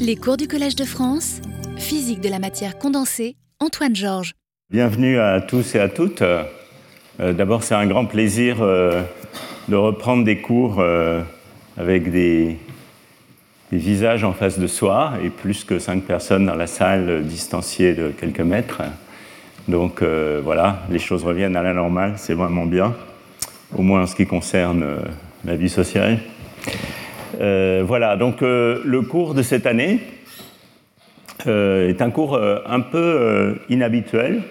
Les cours du Collège de France, physique de la matière condensée, Antoine Georges. Bienvenue à tous et à toutes. Euh, D'abord, c'est un grand plaisir euh, de reprendre des cours euh, avec des, des visages en face de soi et plus que cinq personnes dans la salle distanciées de quelques mètres. Donc voilà, les choses reviennent à la normale, c'est vraiment bien, au moins en ce qui concerne la vie sociale. Euh, voilà, donc euh, le cours de cette année euh, est un cours un peu inhabituel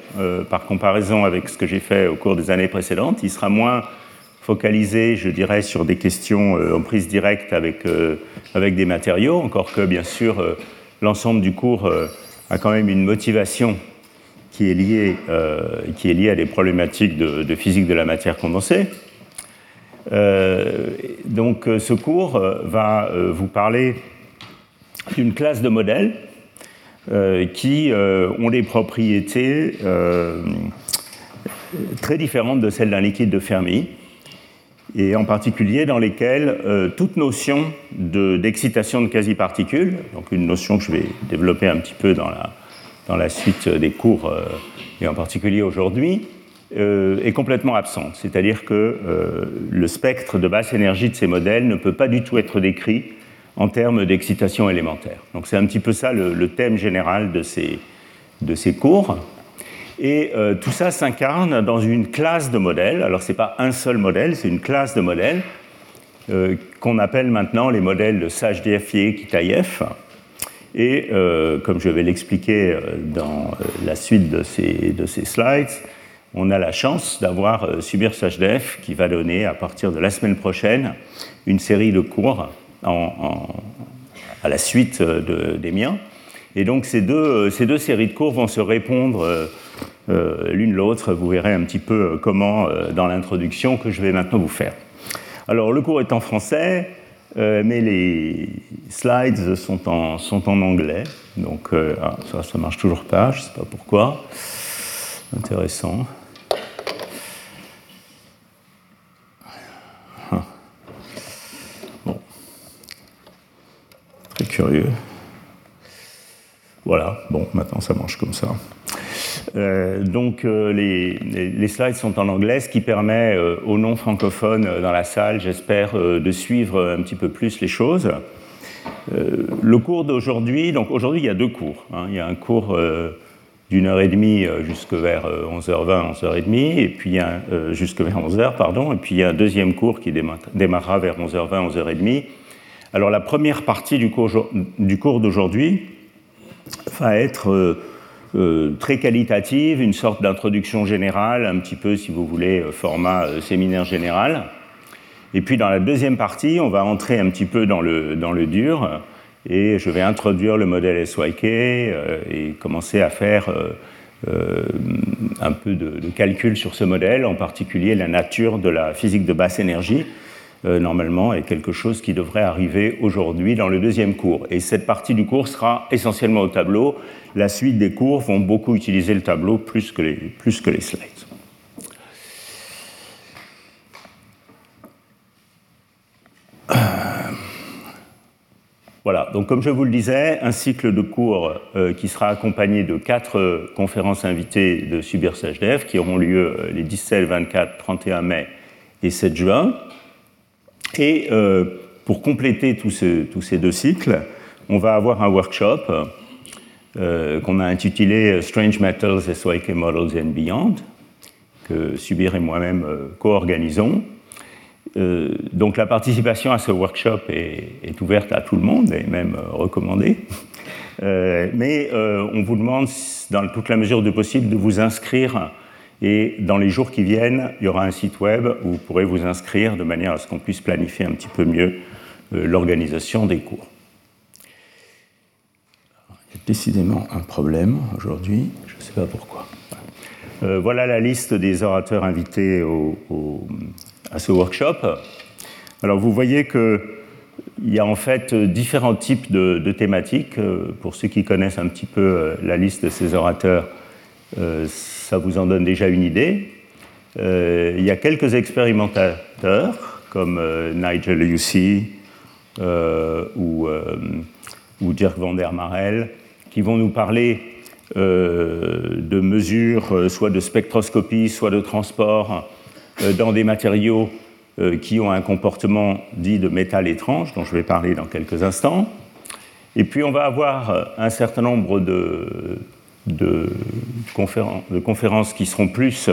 par comparaison avec ce que j'ai fait au cours des années précédentes. Il sera moins focalisé, je dirais, sur des questions en prise directe avec, des matériaux, encore que bien sûr l'ensemble du cours a quand même une motivation qui est liée, à des problématiques de physique de la matière condensée. Euh, donc euh, ce cours euh, va vous parler d'une classe de modèles qui ont des propriétés très différentes de celles d'un liquide de Fermi, et en particulier dans lesquelles toute notion de- d'excitation de, quasi-particules, donc une notion que je vais développer un petit peu dans la, dans la suite des cours, et en particulier aujourd'hui, euh, est complètement absente. C'est-à-dire que euh, le spectre de basse énergie de ces modèles ne peut pas du tout être décrit en termes d'excitation élémentaire. Donc c'est un petit peu ça le, thème général de ces, de ces cours. Et euh, tout ça s'incarne dans une classe de modèles. Alors ce n'est pas un seul modèle, c'est une classe de modèles qu'on appelle maintenant les modèles de Sage-DFIE Kitaïef. Et comme je vais l'expliquer dans la suite de ces, de ces slides, on a la chance d'avoir euh, Subir SHDF qui va donner à partir de la semaine prochaine une série de cours à la suite euh, de- des miens. Et donc ces deux, euh, ces deux séries de cours vont se répondre l'une l'autre. Vous verrez un petit peu comment dans l'introduction que je vais maintenant vous faire. Alors le cours est en français, mais les slides sont en, anglais. Donc ah, ça, ça marche toujours pas, je ne sais pas pourquoi. Intéressant. Très curieux. Voilà, bon, maintenant ça marche comme ça. Euh, donc euh, les, slides sont en anglais, ce qui permet euh, aux non francophones euh, dans la salle, j'espère, de suivre un petit peu plus les choses. Le cours d'aujourd'hui, donc aujourd'hui il y a deux cours. hein. Il y a un cours d'une heure et demie jusque vers euh, 11h20, 11h30, et puis il vers 11h, pardon, et puis il y a un deuxième cours qui déma- démarrera vers 11h20, 11h30. Alors la première partie du cours, d'aujourd'hui va être euh, euh, très qualitative, une sorte d'introduction générale, un petit peu, si vous voulez, euh, format séminaire général. Et puis dans la deuxième partie, on va entrer un petit peu dans le, dans le dur et je vais introduire le modèle SYK et commencer à faire un peu de, de calcul sur ce modèle, en particulier la nature de la physique de basse énergie, normalement, est quelque chose qui devrait arriver aujourd'hui dans le deuxième cours. Et cette partie du cours sera essentiellement au tableau. La suite des cours vont beaucoup utiliser le tableau plus que les, plus que les slides. Voilà, donc comme je vous le disais, un cycle de cours euh, qui sera accompagné de quatre euh, conférences invitées de Subir qui auront lieu euh, les 17, 24, 31 mai et 7 juin. Et euh, pour compléter tous ce- tous ces deux cycles, on va avoir un workshop euh, qu'on a intitulé Strange Metals, SYK Models and Beyond, que Subir et moi-même euh, co-organisons. Euh, donc la participation à ce workshop est, ouverte à tout le monde et même euh, recommandée. Euh, mais euh, on vous demande, dans toute la mesure du possible, de vous inscrire. Et dans les jours qui viennent, il y aura un site web où vous pourrez vous inscrire de manière à ce qu'on puisse planifier un petit peu mieux euh, l'organisation des cours. Il y a décidément un problème aujourd'hui, je ne sais pas pourquoi. Euh, voilà la liste des orateurs invités au- au- à ce workshop. Alors vous voyez qu'il y a en fait différents types de, de thématiques. Euh, Pour ceux qui connaissent un petit peu la liste de ces orateurs, euh, ça vous en donne déjà une idée. Euh, il y a quelques expérimentateurs comme euh, Nigel ou euh, ou Dirk van der Marel, qui vont nous parler de mesures, soit de spectroscopie, soit de transport, dans des matériaux qui ont un comportement dit de métal étrange, dont je vais parler dans quelques instants. Et puis on va avoir un certain nombre de, de, conférences, qui seront plus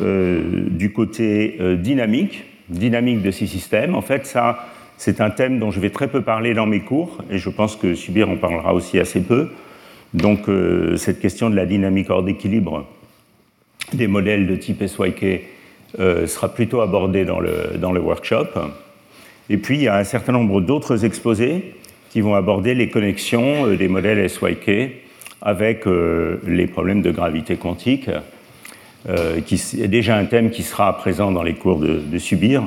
euh, du côté euh, dynamique, dynamique de ces systèmes. En fait, ça, c'est un thème dont je vais très peu parler dans mes cours, et je pense que Subir en parlera aussi assez peu. Donc, euh, cette question de la dynamique hors d'équilibre des modèles de type SYK sera plutôt abordée dans le, dans le workshop. Et puis, il y a un certain nombre d'autres exposés qui vont aborder les connexions des modèles SYK avec euh, les problèmes de gravité quantique, euh, qui est déjà un thème qui sera présent dans les cours de, Subir,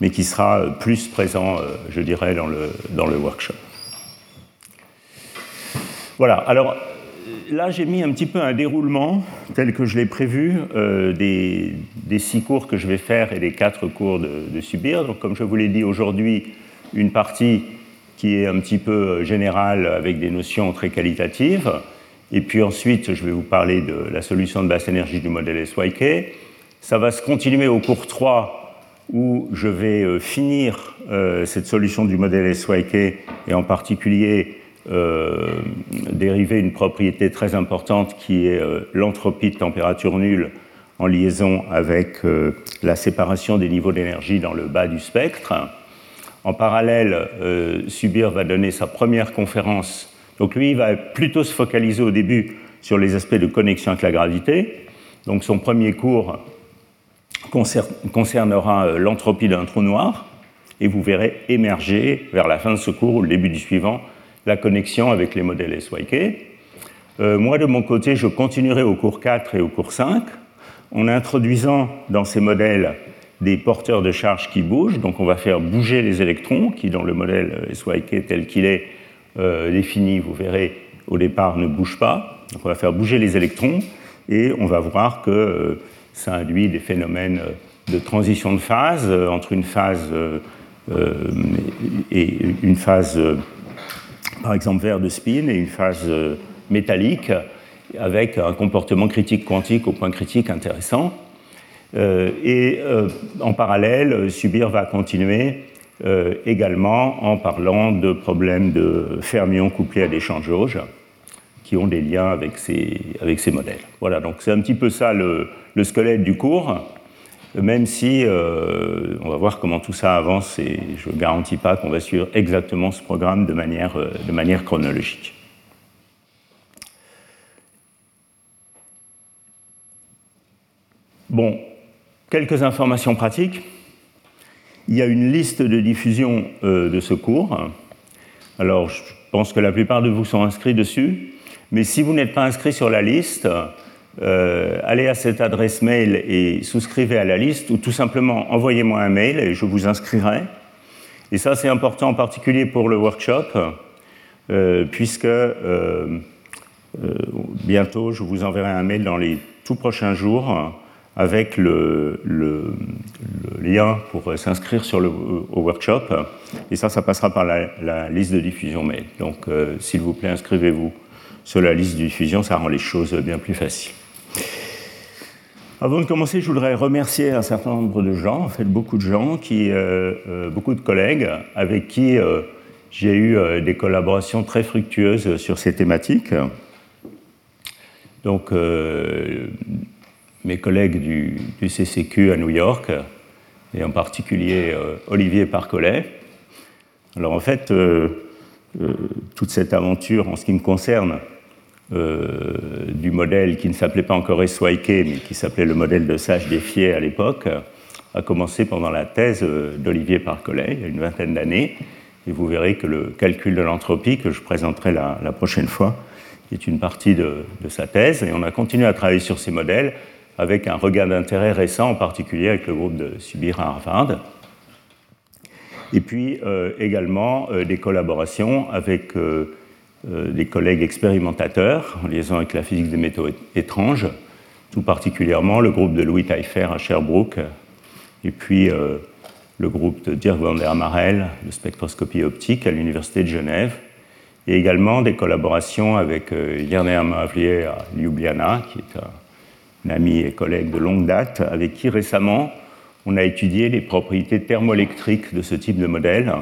mais qui sera plus présent, euh, je dirais, dans le, dans le workshop. Voilà, alors là j'ai mis un petit peu un déroulement tel que je l'ai prévu des, des, six cours que je vais faire et des quatre cours de, de Subir. Donc comme je vous l'ai dit aujourd'hui, une partie qui est un petit peu générale avec des notions très qualitatives. Et puis ensuite, je vais vous parler de la solution de basse énergie du modèle SYK. Ça va se continuer au cours 3 où je vais euh, finir euh, cette solution du modèle SYK et en particulier euh, dériver une propriété très importante qui est l'entropie de température nulle en liaison avec la séparation des niveaux d'énergie dans le bas du spectre. En parallèle, Subir va donner sa première conférence donc lui, il va plutôt se focaliser au début sur les aspects de connexion avec la gravité. Donc son premier cours concernera euh, l'entropie d'un trou noir, et vous verrez émerger vers la fin de ce cours ou le début du suivant la connexion avec les modèles SYK. Euh, moi, de mon côté, je continuerai au cours 4 et au cours 5 en introduisant dans ces modèles des porteurs de charge qui bougent. Donc on va faire bouger les électrons qui, dans le modèle SYK tel qu'il est, euh, défini, vous verrez, au départ ne bouge pas. Donc on va faire bouger les électrons et on va voir que euh, ça induit des phénomènes de transition de phase euh, entre une phase et une phase, par exemple, vert de spin et une phase métallique avec un comportement critique quantique au point critique intéressant. et en parallèle, Subir va continuer euh, également en parlant de problèmes de fermions couplés à des champs jauges qui ont des liens avec ces, avec ces modèles. Voilà, donc c'est un petit peu ça le, squelette du cours, même si euh, on va voir comment tout ça avance et je ne garantis pas qu'on va suivre exactement ce programme de manière, euh, de manière chronologique. Bon, quelques informations pratiques. Il y a une liste de diffusion euh, de ce cours. Alors, je pense que la plupart de vous sont inscrits dessus. Mais si vous n'êtes pas inscrit sur la liste, euh, allez à cette adresse mail et souscrivez à la liste, ou tout simplement envoyez-moi un mail et je vous inscrirai. Et ça, c'est important en particulier pour le workshop, euh, puisque bientôt, je vous enverrai un mail dans les tout prochains jours avec le, lien pour s'inscrire sur le, au workshop. Et ça, ça passera par la, liste de diffusion mail. Donc, euh, s'il vous plaît, inscrivez-vous sur la liste de diffusion, ça rend les choses bien plus faciles. Avant de commencer, je voudrais remercier un certain nombre de gens, en fait beaucoup de gens, qui, euh, euh, beaucoup de collègues avec qui j'ai eu des collaborations très fructueuses sur ces thématiques. Donc, mes collègues du, CCQ à New York, et en particulier euh, Olivier Parcollet. Alors en fait, euh, euh, toute cette aventure en ce qui me concerne, du modèle qui ne s'appelait pas encore SYK, mais qui s'appelait le modèle de Sage défié à l'époque, a commencé pendant la thèse d'Olivier Parcollet, il y a une vingtaine d'années. Et vous verrez que le calcul de l'entropie, que je présenterai la, prochaine fois, est une partie de, de, sa thèse. Et on a continué à travailler sur ces modèles avec un regard d'intérêt récent, en particulier avec le groupe de Subir à Harvard. Et puis euh, également euh, des collaborations avec euh, des collègues expérimentateurs en liaison avec la physique des métaux étranges, tout particulièrement le groupe de Louis Taillefer à Sherbrooke, et puis le groupe de Dirk van der Marel de spectroscopie optique à l'Université de Genève, et également des collaborations avec Yerner Mavlier à Ljubljana, qui est un, ami et collègue de longue date, avec qui récemment on a étudié les propriétés thermoélectriques de ce type de modèle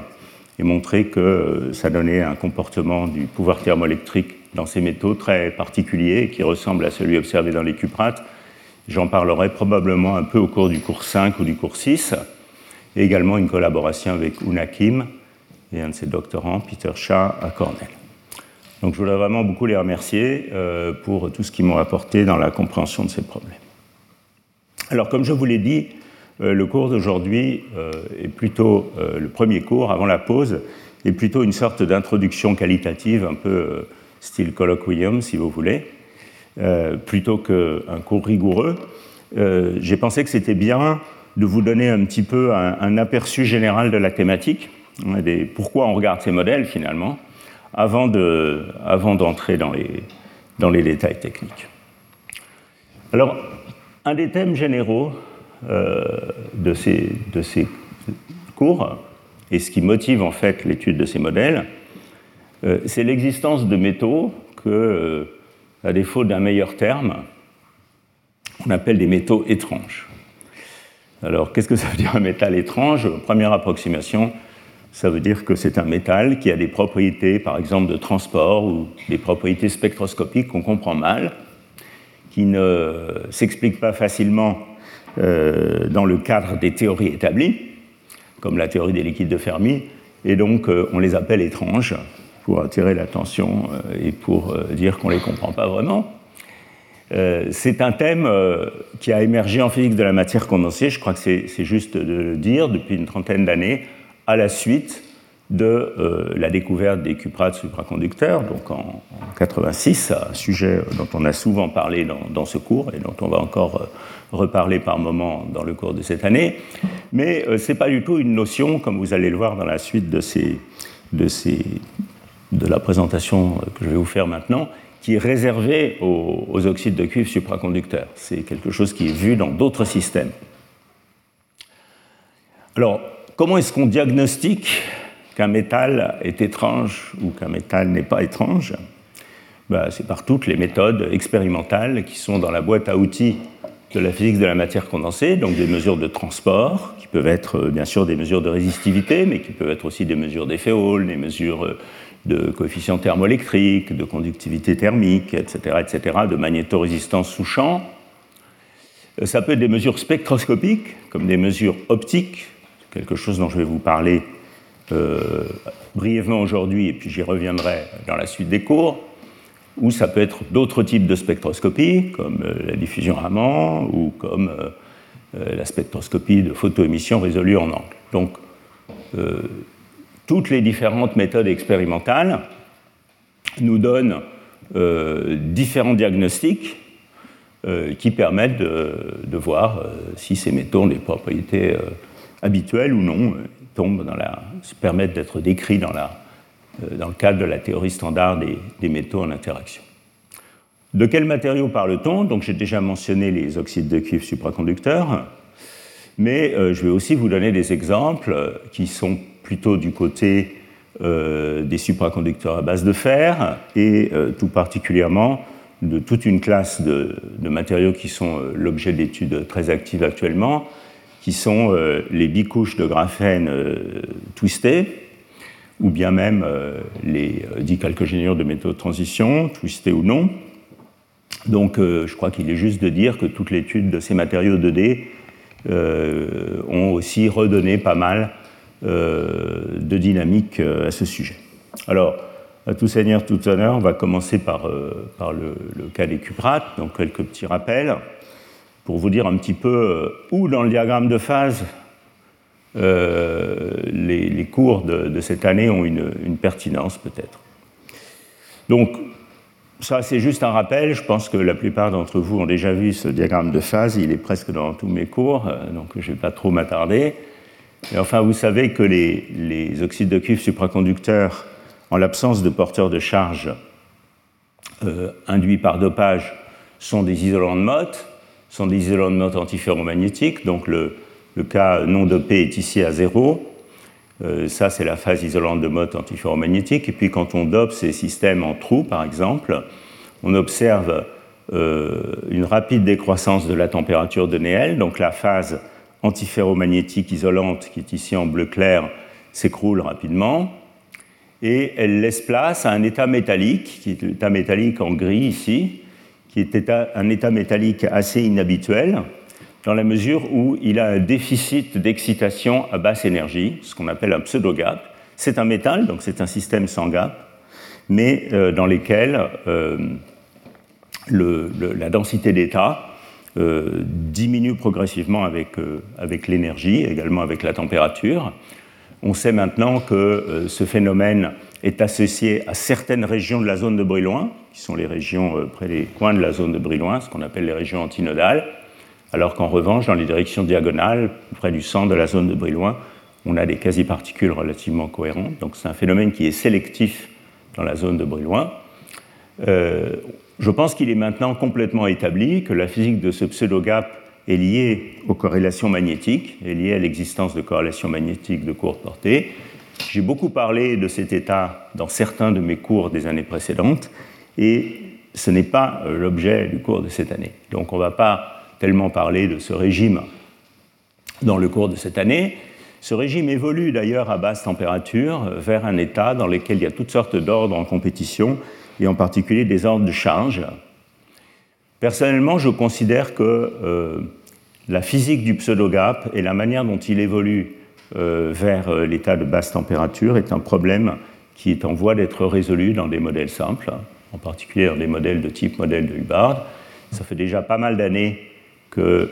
et montré que ça donnait un comportement du pouvoir thermoélectrique dans ces métaux très particulier qui ressemble à celui observé dans les cuprates. J'en parlerai probablement un peu au cours du cours 5 ou du cours 6, et également une collaboration avec Una Kim et un de ses doctorants, Peter Shah, à Cornell. Donc je voudrais vraiment beaucoup les remercier euh, pour tout ce qu'ils m'ont apporté dans la compréhension de ces problèmes. Alors comme je vous l'ai dit, euh, le cours d'aujourd'hui euh, est plutôt le premier cours avant la pause, est plutôt une sorte d'introduction qualitative, un peu style colloquium si vous voulez, plutôt qu'un cours rigoureux. J'ai pensé que c'était bien de vous donner un petit peu un, aperçu général de la thématique, hein, des, pourquoi on regarde ces modèles finalement, avant d'entrer dans, les, dans les détails techniques. Alors, un des thèmes généraux euh, de, ces, de ces cours, et ce qui motive en fait l'étude de ces modèles, euh, c'est l'existence de métaux que, euh, à défaut d'un meilleur terme, on appelle des métaux étranges. Alors, qu'est-ce que ça veut dire un métal étrange? Première approximation, ça veut dire que c'est un métal qui a des propriétés, par exemple, de transport ou des propriétés spectroscopiques qu'on comprend mal, qui ne s'expliquent pas facilement euh, dans le cadre des théories établies, comme la théorie des liquides de Fermi, et donc euh, on les appelle étranges pour attirer l'attention euh, et pour dire qu'on ne les comprend pas vraiment. c'est un thème qui a émergé en physique de la matière condensée, je crois que c'est juste de le dire, depuis une trentaine d'années, à la suite de euh, la découverte des cuprates supraconducteurs, donc en, 86, un sujet dont on a souvent parlé dans, ce cours et dont on va encore euh, reparler par moment dans le cours de cette année. Mais euh, ce n'est pas du tout une notion, comme vous allez le voir dans la suite de la présentation que je vais vous faire maintenant, qui est réservée aux, aux oxydes de cuivre supraconducteurs. C'est quelque chose qui est vu dans d'autres systèmes. Alors, Comment est-ce qu'on diagnostique qu'un métal est étrange ou qu'un métal n'est pas étrange? Ben, C'est par toutes les méthodes expérimentales qui sont dans la boîte à outils de la physique de la matière condensée, donc des mesures de transport, qui peuvent être euh, bien sûr des mesures de résistivité, mais qui peuvent être aussi des mesures d'effet Hall, des mesures euh, de coefficient thermoélectrique, de conductivité thermique, etc., etc., de magnétorésistance sous champ. Euh, ça peut être des mesures spectroscopiques, comme des mesures optiques, quelque chose dont je vais vous parler euh, brièvement aujourd'hui, et puis j'y reviendrai dans la suite des cours, ou ça peut être d'autres types de spectroscopie, comme euh, la diffusion Raman, ou comme euh, la spectroscopie de photoémission résolue en angle. Donc, toutes les différentes méthodes expérimentales nous donnent différents diagnostics qui permettent de, voir si ces métaux ont des propriétés habituels ou non, euh, tombent dans la, se permettent d'être décrits dans, la, euh, dans le cadre de la théorie standard des, des métaux en interaction. De quels matériaux parle-t-on? Donc j'ai déjà mentionné les oxydes de cuivre supraconducteurs, mais euh, je vais aussi vous donner des exemples qui sont plutôt du côté des supraconducteurs à base de fer et tout particulièrement de toute une classe de matériaux qui sont l'objet d'études très actives actuellement, qui sont euh, les bicouches de graphène euh, twistées, ou bien même euh, les dicalcogénures de métaux de transition, twistées ou non. Donc je crois qu'il est juste de dire que toute l'étude de ces matériaux 2D ont aussi redonné pas mal de dynamique à ce sujet. Alors, à tout seigneur, tout honneur, on va commencer par, le, le, cas des cuprates, donc quelques petits rappels pour vous dire un petit peu euh, où dans le diagramme de phase euh, les, cours de, cette année ont une, pertinence peut-être. Donc, ça, c'est juste un rappel. Je pense que la plupart d'entre vous ont déjà vu ce diagramme de phase. Il est presque dans tous mes cours, euh, donc je ne vais pas trop m'attarder. Et enfin, vous savez que les, oxydes de cuivre supraconducteurs, en l'absence de porteurs de charge induits par dopage, sont des isolants de Mott sont des isolants de notes antiferromagnétiques, donc le, le, cas non dopé est ici à zéro. ça, c'est la phase isolante de mode antiferromagnétique. Et puis, quand on dope ces systèmes en trous, par exemple, on observe une rapide décroissance de la température de Néel. Donc, la phase antiferromagnétique isolante, qui est ici en bleu clair, s'écroule rapidement et elle laisse place à un état métallique, qui est l'état métallique en gris ici, qui est un état métallique assez inhabituel, dans la mesure où il a un déficit d'excitation à basse énergie, ce qu'on appelle un pseudo-gap. C'est un métal, donc c'est un système sans gap, mais euh, dans lesquels euh, la densité d'état euh, diminue progressivement avec, avec l'énergie, également avec la température. On sait maintenant que ce phénomène est associé à certaines régions de la zone de Brillouin, qui sont les régions euh, près des coins de la zone de Brillouin, ce qu'on appelle les régions antinodales, alors qu'en revanche, dans les directions diagonales, près du centre de la zone de Brillouin, on a des quasi-particules relativement cohérentes. Donc c'est un phénomène qui est sélectif dans la zone de Brillouin. Euh, je pense qu'il est maintenant complètement établi que la physique de ce pseudo-gap est liée aux corrélations magnétiques, est liée à l'existence de corrélations magnétiques de courte portée. J'ai beaucoup parlé de cet état dans certains de mes cours des années précédentes, et ce n'est pas euh, l'objet du cours de cette année. Donc on ne va pas tellement parler de ce régime dans le cours de cette année. Ce régime évolue d'ailleurs à basse température vers un état dans lequel il y a toutes sortes d'ordres en compétition, et en particulier des ordres de charge, Personnellement, je considère que euh, la physique du pseudo-gap et la manière dont il évolue euh, vers euh, l'état de basse température est un problème qui est en voie d'être résolu dans des modèles simples, en particulier dans des modèles de type modèle de Hubbard. Ça fait déjà pas mal d'années que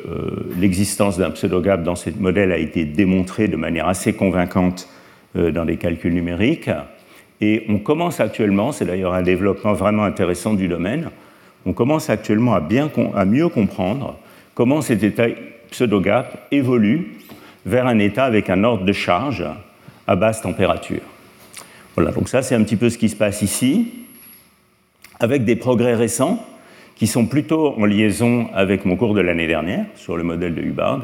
l'existence d'un pseudo-gap dans ces modèles a été démontrée de manière assez convaincante dans des calculs numériques. Et on commence actuellement, c'est d'ailleurs un développement vraiment intéressant du domaine, on commence actuellement à, bien, à mieux comprendre comment cet état pseudo-gap évolue vers un état avec un ordre de charge à basse température. Voilà, donc ça c'est un petit peu ce qui se passe ici, avec des progrès récents qui sont plutôt en liaison avec mon cours de l'année dernière sur le modèle de Hubbard.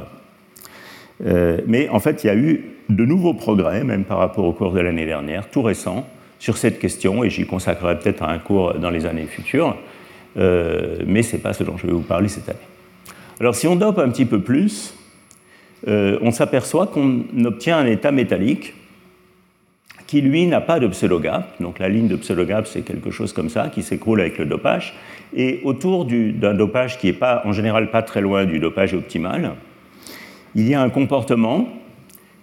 Euh, mais en fait, il y a eu de nouveaux progrès, même par rapport au cours de l'année dernière, tout récent, sur cette question, et j'y consacrerai peut-être un cours dans les années futures. Euh, mais ce n'est pas ce dont je vais vous parler cette année. Alors si on dope un petit peu plus, euh, on s'aperçoit qu'on obtient un état métallique qui, lui, n'a pas de pseudo-gap. Donc la ligne de pseudo-gap, c'est quelque chose comme ça, qui s'écroule avec le dopage. Et autour d'un dopage qui n'est pas, en général pas très loin du dopage optimal, il y a un comportement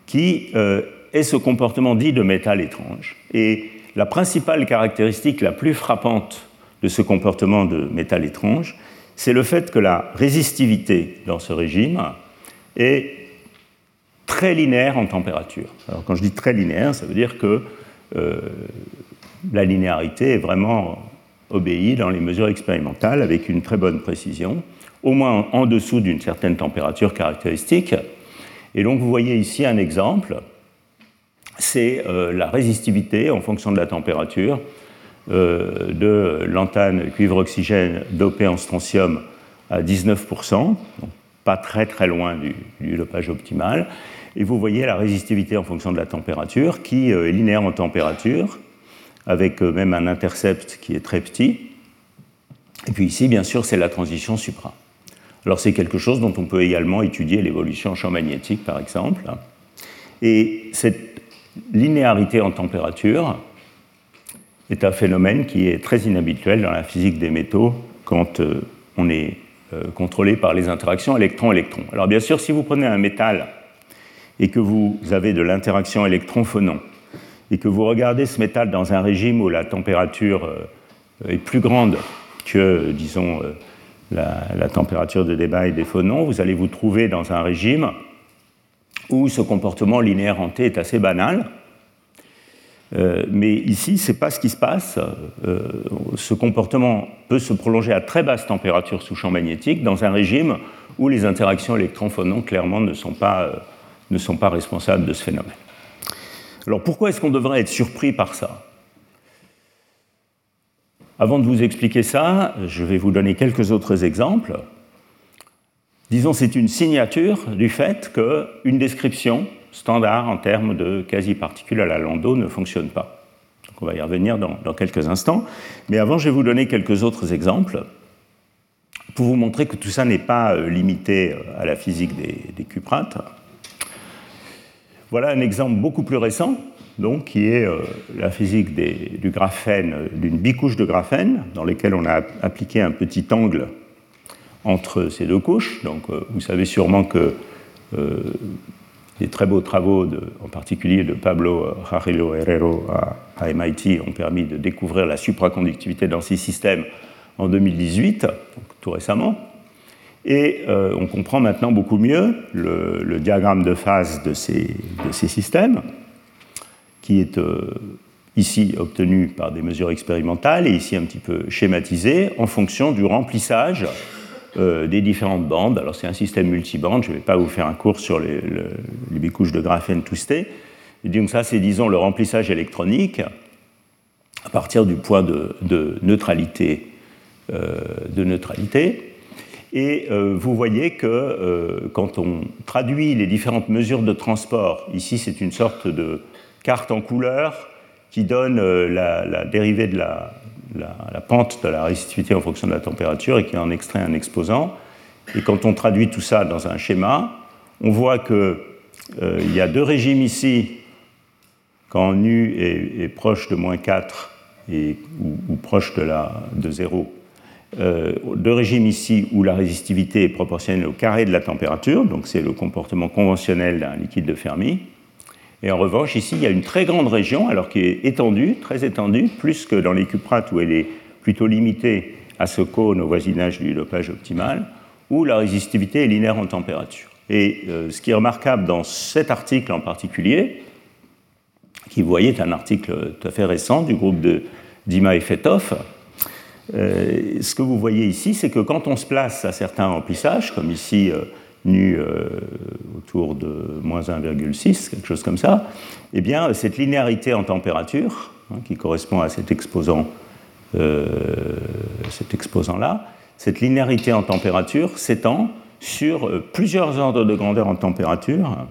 qui euh, est ce comportement dit de métal étrange. Et la principale caractéristique la plus frappante de ce comportement de métal étrange, c'est le fait que la résistivité dans ce régime est très linéaire en température. Alors quand je dis très linéaire, ça veut dire que euh, la linéarité est vraiment obéie dans les mesures expérimentales avec une très bonne précision, au moins en dessous d'une certaine température caractéristique. Et donc vous voyez ici un exemple, c'est euh, la résistivité en fonction de la température euh, de lantane cuivre-oxygène dopé en strontium à 19%, donc pas très très loin du, dopage optimal. Et vous voyez la résistivité en fonction de la température qui euh, est linéaire en température, avec euh, même un intercept qui est très petit. Et puis ici, bien sûr, c'est la transition supra. Alors c'est quelque chose dont on peut également étudier l'évolution en champ magnétique, par exemple. Et cette linéarité en température, est un phénomène qui est très inhabituel dans la physique des métaux quand euh, on est contrôlé par les interactions électron-électron. Alors bien sûr, si vous prenez un métal et que vous avez de l'interaction électron-phonon, et que vous regardez ce métal dans un régime où la température euh, est plus grande que, disons, la, la température de débat des phonons, vous allez vous trouver dans un régime où ce comportement linéaire en T est assez banal, euh, mais ici, ce n'est pas ce qui se passe. Euh, ce comportement peut se prolonger à très basse température sous champ magnétique dans un régime où les interactions électron-phonons clairement ne sont, pas, euh, ne sont pas responsables de ce phénomène. Alors pourquoi est-ce qu'on devrait être surpris par ça? Avant de vous expliquer ça, je vais vous donner quelques autres exemples. Disons, c'est une signature du fait qu'une description standard en termes de quasi-particules à la Landau ne fonctionne pas. on va y revenir dans, quelques instants. Mais avant, je vais vous donner quelques autres exemples pour vous montrer que tout ça n'est pas euh, limité euh, à la physique des, des cuprates. Voilà un exemple beaucoup plus récent, donc, qui est euh, la physique du graphène, d'une bicouche de graphène, dans laquelle on a appliqué un petit angle entre ces deux couches. Donc, vous savez sûrement que les très beaux travaux, en particulier de Pablo Jarillo Herrero à, MIT, ont permis de découvrir la supraconductivité dans ces systèmes en 2018, tout récemment. Et euh, on comprend maintenant beaucoup mieux le, diagramme de phase de ces, systèmes, qui est euh, ici obtenu par des mesures expérimentales et ici un petit peu schématisé en fonction du remplissage euh, des différentes bandes. Alors c'est un système multibande, je ne vais pas vous faire un cours sur les, bicouches de graphène twisté. donc ça c'est disons le remplissage électronique à partir du point de neutralité. Et euh, vous voyez que quand on traduit les différentes mesures de transport, ici c'est une sorte de carte en couleur qui donne la, dérivée de la, pente de la résistivité en fonction de la température et qui en extrait un exposant. Et quand on traduit tout ça dans un schéma, on voit qu'il euh, y a deux régimes ici, quand nu est, proche de moins 4 et, ou, proche de, de 0, euh, deux régimes ici où la résistivité est proportionnelle au carré de la température, donc c'est le comportement conventionnel d'un liquide de Fermi. Et en revanche, ici, il y a une très grande région, alors qui est étendue, très étendue, plus que dans les cuprates où elle est plutôt limitée à ce cône au voisinage du dopage optimal, où la résistivité est linéaire en température. Et euh, ce qui est remarquable dans cet article en particulier, qui vous voyez est un article tout à fait récent du groupe de Dima et Fetov, euh, ce que vous voyez ici, c'est que quand on se place à certains remplissages, comme ici euh, nu euh, autour de moins 1,6, quelque chose comme ça, eh bien, cette linéarité en température, hein, qui correspond à cet exposant, cet exposant-là, cette linéarité en température s'étend sur plusieurs ordres de grandeur en température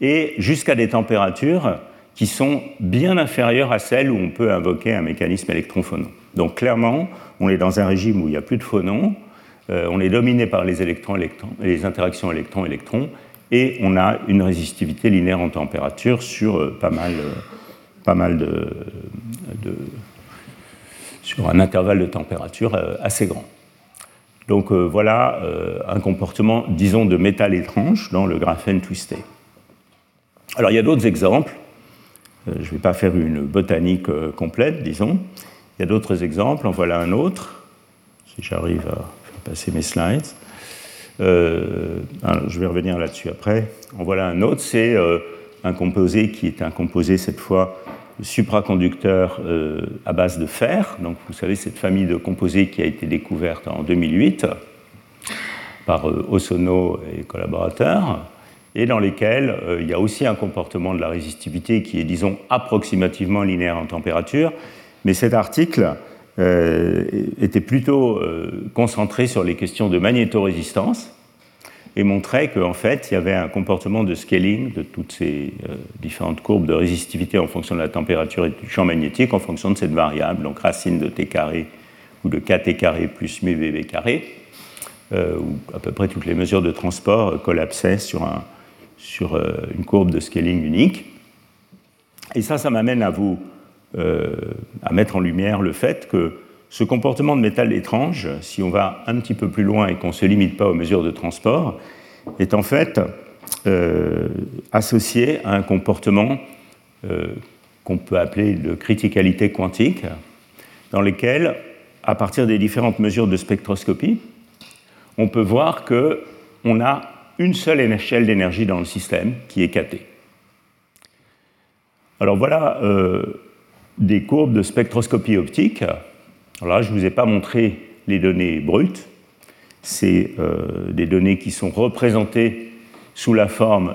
et jusqu'à des températures qui sont bien inférieures à celles où on peut invoquer un mécanisme électron-phonon. Donc clairement, on est dans un régime où il n'y a plus de phonons, euh, on est dominé par les, électrons, électrons, les interactions électrons-électrons, et on a une résistivité linéaire en température sur euh, pas mal, euh, pas mal de, sur un intervalle de température assez grand. Donc voilà un comportement, disons, de métal étrange dans le graphène twisté. Alors il y a d'autres exemples. je ne vais pas faire une botanique complète, disons. Il y a d'autres exemples. En voilà un autre, si j'arrive à passer mes slides. Euh, je vais revenir là-dessus après. En voilà un autre, c'est euh, un composé qui est un composé cette fois supraconducteur euh, à base de fer. Donc vous savez cette famille de composés qui a été découverte en 2008 par Osono et collaborateurs, et dans lesquels il y a aussi un comportement de la résistivité qui est, disons, approximativement linéaire en température. Mais cet article euh, était plutôt euh, concentré sur les questions de magnétorésistance et montrait qu'en fait, il y avait un comportement de scaling de toutes ces euh, différentes courbes de résistivité en fonction de la température et du champ magnétique en fonction de cette variable, donc racine de t carré ou de kt carré plus mu carré, où à peu près toutes les mesures de transport collapsaient sur, sur une courbe de scaling unique. Et ça, ça m'amène à vous à mettre en lumière le fait que ce comportement de métal étrange, si on va un petit peu plus loin et qu'on ne se limite pas aux mesures de transport, est en fait euh, associé à un comportement euh, qu'on peut appeler de criticalité quantique, dans lequel, à partir des différentes mesures de spectroscopie, on peut voir qu'on a une seule échelle d'énergie dans le système qui est KT. Alors voilà des courbes de spectroscopie optique. Alors là, je ne vous ai pas montré les données brutes. C'est euh, des données qui sont représentées sous la forme,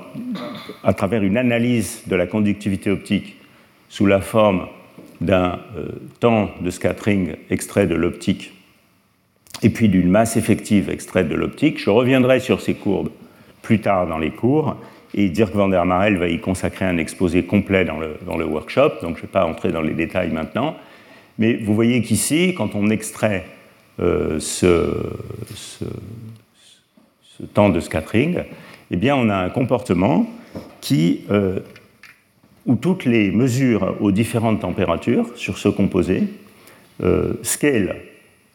à travers une analyse de la conductivité optique, sous la forme d'un euh, temps de scattering extrait de l'optique et puis d'une masse effective extraite de l'optique. Je reviendrai sur ces courbes plus tard dans les cours. Et Dirk van der Marel va y consacrer un exposé complet dans le, dans le workshop, donc je ne vais pas entrer dans les détails maintenant. Mais vous voyez qu'ici, quand on extrait euh, ce, temps de scattering, eh bien, on a un comportement qui, euh, où toutes les mesures aux différentes températures sur ce composé euh, scale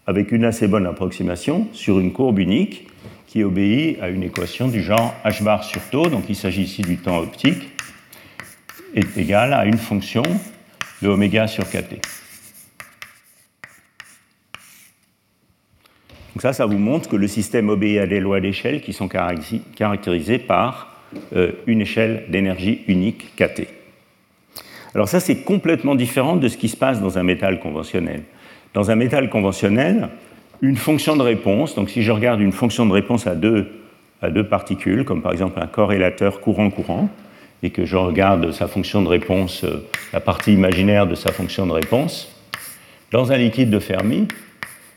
avec une assez bonne approximation sur une courbe unique qui obéit à une équation du genre h bar sur tau, donc il s'agit ici du temps optique, est égal à une fonction de oméga sur kt. Donc ça, ça vous montre que le système obéit à des lois d'échelle qui sont caractérisées par euh, une échelle d'énergie unique kt. Alors ça, c'est complètement différent de ce qui se passe dans un métal conventionnel. Dans un métal conventionnel, une fonction de réponse, donc si je regarde une fonction de réponse à deux, particules, comme par exemple un corrélateur courant-courant, et que je regarde sa fonction de réponse, euh, la partie imaginaire de sa fonction de réponse, dans un liquide de Fermi,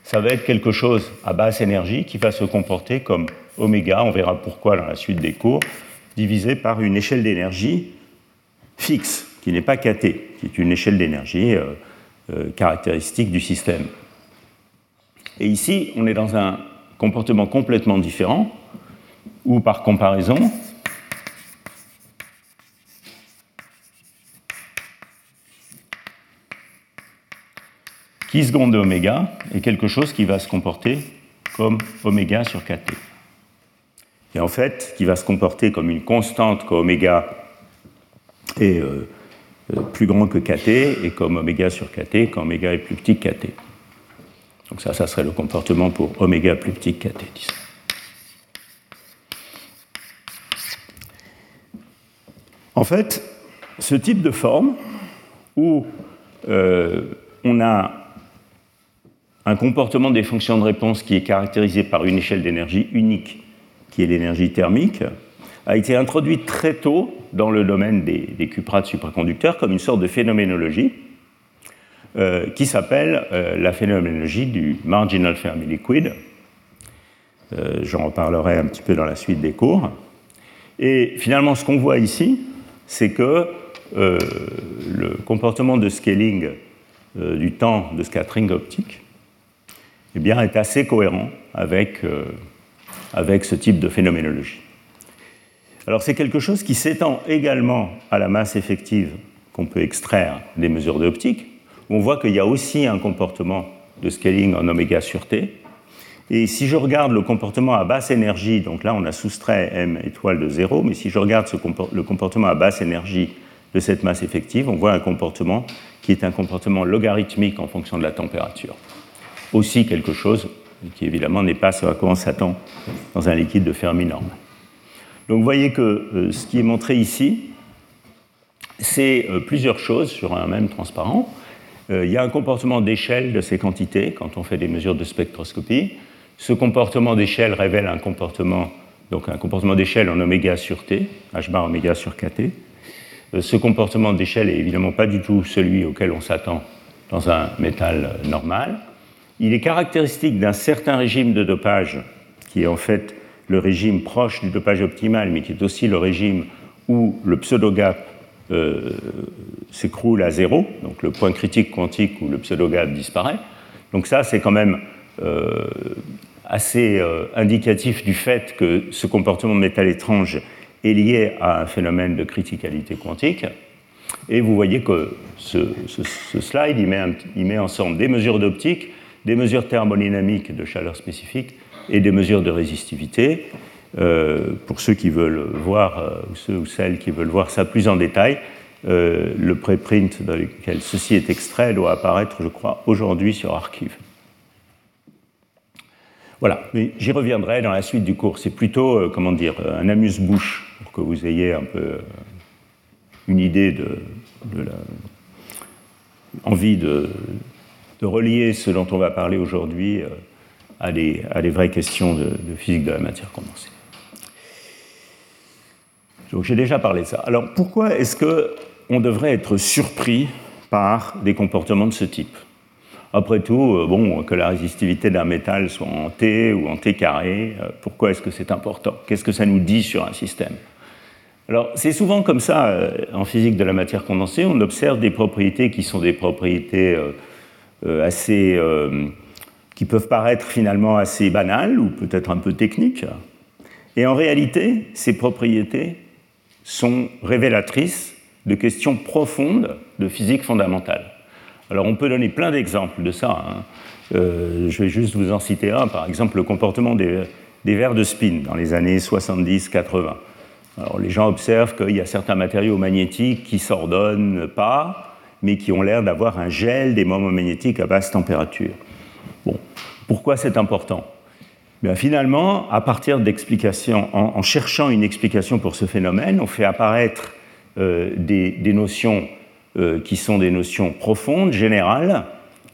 ça va être quelque chose à basse énergie qui va se comporter comme oméga, on verra pourquoi dans la suite des cours, divisé par une échelle d'énergie fixe, qui n'est pas kt, qui est une échelle d'énergie euh, euh, caractéristique du système. Et ici, on est dans un comportement complètement différent, où par comparaison, qui seconde de oméga est quelque chose qui va se comporter comme oméga sur kt. Et en fait, qui va se comporter comme une constante quand oméga est euh, euh, plus grand que kt et comme oméga sur kt quand oméga est plus petit que kt. Donc ça, ça serait le comportement pour oméga plus petit que kt, disons. En fait, ce type de forme où euh, on a un comportement des fonctions de réponse qui est caractérisé par une échelle d'énergie unique, qui est l'énergie thermique, a été introduit très tôt dans le domaine des, des cuprates supraconducteurs comme une sorte de phénoménologie euh, qui s'appelle euh, la phénoménologie du marginal Fermi liquid. Euh, J'en reparlerai un petit peu dans la suite des cours. Et finalement, ce qu'on voit ici, c'est que euh, le comportement de scaling du temps de scattering optique eh bien, est assez cohérent avec, avec ce type de phénoménologie. Alors c'est quelque chose qui s'étend également à la masse effective qu'on peut extraire des mesures d'optique. On voit qu'il y a aussi un comportement de scaling en oméga sur t. Et si je regarde le comportement à basse énergie, donc là on a soustrait m étoile de 0, mais si je regarde le comportement à basse énergie de cette masse effective, on voit un comportement qui est un comportement logarithmique en fonction de la température. Aussi quelque chose qui évidemment n'est pas ce à quoi on s'attend dans un liquide de Fermi normal. Donc vous voyez que euh, ce qui est montré ici, c'est euh, plusieurs choses sur un même transparent. Euh, il y a un comportement d'échelle de ces quantités quand on fait des mesures de spectroscopie. Ce comportement d'échelle révèle un comportement, donc un comportement d'échelle en oméga sur t, h bar oméga sur kt. Ce comportement d'échelle est évidemment pas du tout celui auquel on s'attend dans un métal normal. Il est caractéristique d'un certain régime de dopage qui est en fait le régime proche du dopage optimal, mais qui est aussi le régime où le pseudo-gap euh, s'écroule à zéro, donc le point critique quantique où le pseudo-gap disparaît. Donc ça, c'est quand même euh, assez euh, indicatif du fait que ce comportement métal étrange est lié à un phénomène de criticalité quantique. Et vous voyez que ce, slide, il met, il met ensemble des mesures d'optique, des mesures thermodynamiques de chaleur spécifique et des mesures de résistivité. Euh, pour ceux qui veulent voir, euh, ou ceux ou celles qui veulent voir ça plus en détail, euh, le préprint dans lequel ceci est extrait doit apparaître, je crois, aujourd'hui sur Archive. Voilà, mais j'y reviendrai dans la suite du cours. C'est plutôt, comment dire, un amuse-bouche pour que vous ayez un peu une idée de, la envie de, relier ce dont on va parler aujourd'hui à, à, des vraies questions de, de physique de la matière condensée. Donc j'ai déjà parlé de ça. Alors pourquoi est-ce qu'on devrait être surpris par des comportements de ce type? Après tout, euh, bon, que la résistivité d'un métal soit en T ou en T carré, euh, pourquoi est-ce que c'est important? Qu'est-ce que ça nous dit sur un système? Alors, c'est souvent comme ça euh, en physique de la matière condensée, on observe des propriétés qui sont des propriétés assez. qui peuvent paraître finalement assez banales ou peut-être un peu techniques. Et en réalité, ces propriétés sont révélatrices de questions profondes de physique fondamentale. Alors, on peut donner plein d'exemples de ça. Hein. je vais juste vous en citer un, par exemple le comportement des, des verres de spin dans les années 70-80. Alors, les gens observent qu'il y a certains matériaux magnétiques qui s'ordonnent pas, mais qui ont l'air d'avoir un gel des moments magnétiques à basse température. Bon, pourquoi c'est important? Bien, Finalement, à partir d'explications, en, cherchant une explication pour ce phénomène, on fait apparaître euh, des, notions euh, qui sont des notions profondes, générales,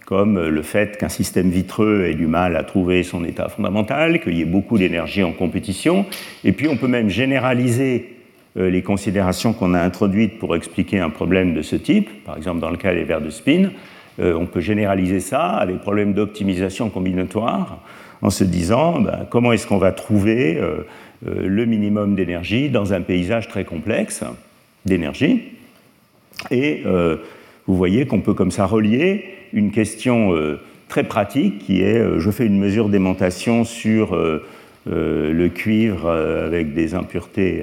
comme le fait qu'un système vitreux ait du mal à trouver son état fondamental, qu'il y ait beaucoup d'énergie en compétition, et puis on peut même généraliser euh, les considérations qu'on a introduites pour expliquer un problème de ce type, par exemple dans le cas des verres de spin, euh, on peut généraliser ça à des problèmes d'optimisation combinatoire en se disant ben, comment est-ce qu'on va trouver euh, le minimum d'énergie dans un paysage très complexe d'énergie. Et vous voyez qu'on peut comme ça relier une question euh, très pratique qui est euh, je fais une mesure d'aimantation sur euh, le cuivre avec des impuretés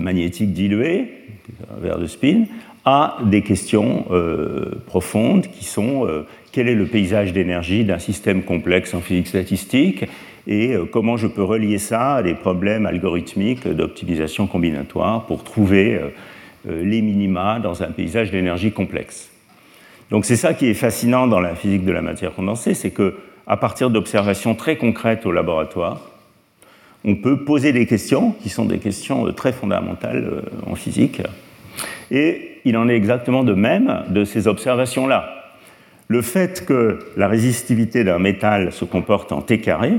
magnétiques diluées, un verre de spin, à des questions profondes qui sont quel est le paysage d'énergie d'un système complexe en physique statistique et comment je peux relier ça à des problèmes algorithmiques d'optimisation combinatoire pour trouver les minima dans un paysage d'énergie complexe. Donc c'est ça qui est fascinant dans la physique de la matière condensée, c'est que à partir d'observations très concrètes au laboratoire, on peut poser des questions qui sont des questions euh, très fondamentales euh, en physique. Et il en est exactement de même de ces observations-là. Le fait que la résistivité d'un métal se comporte en T carré,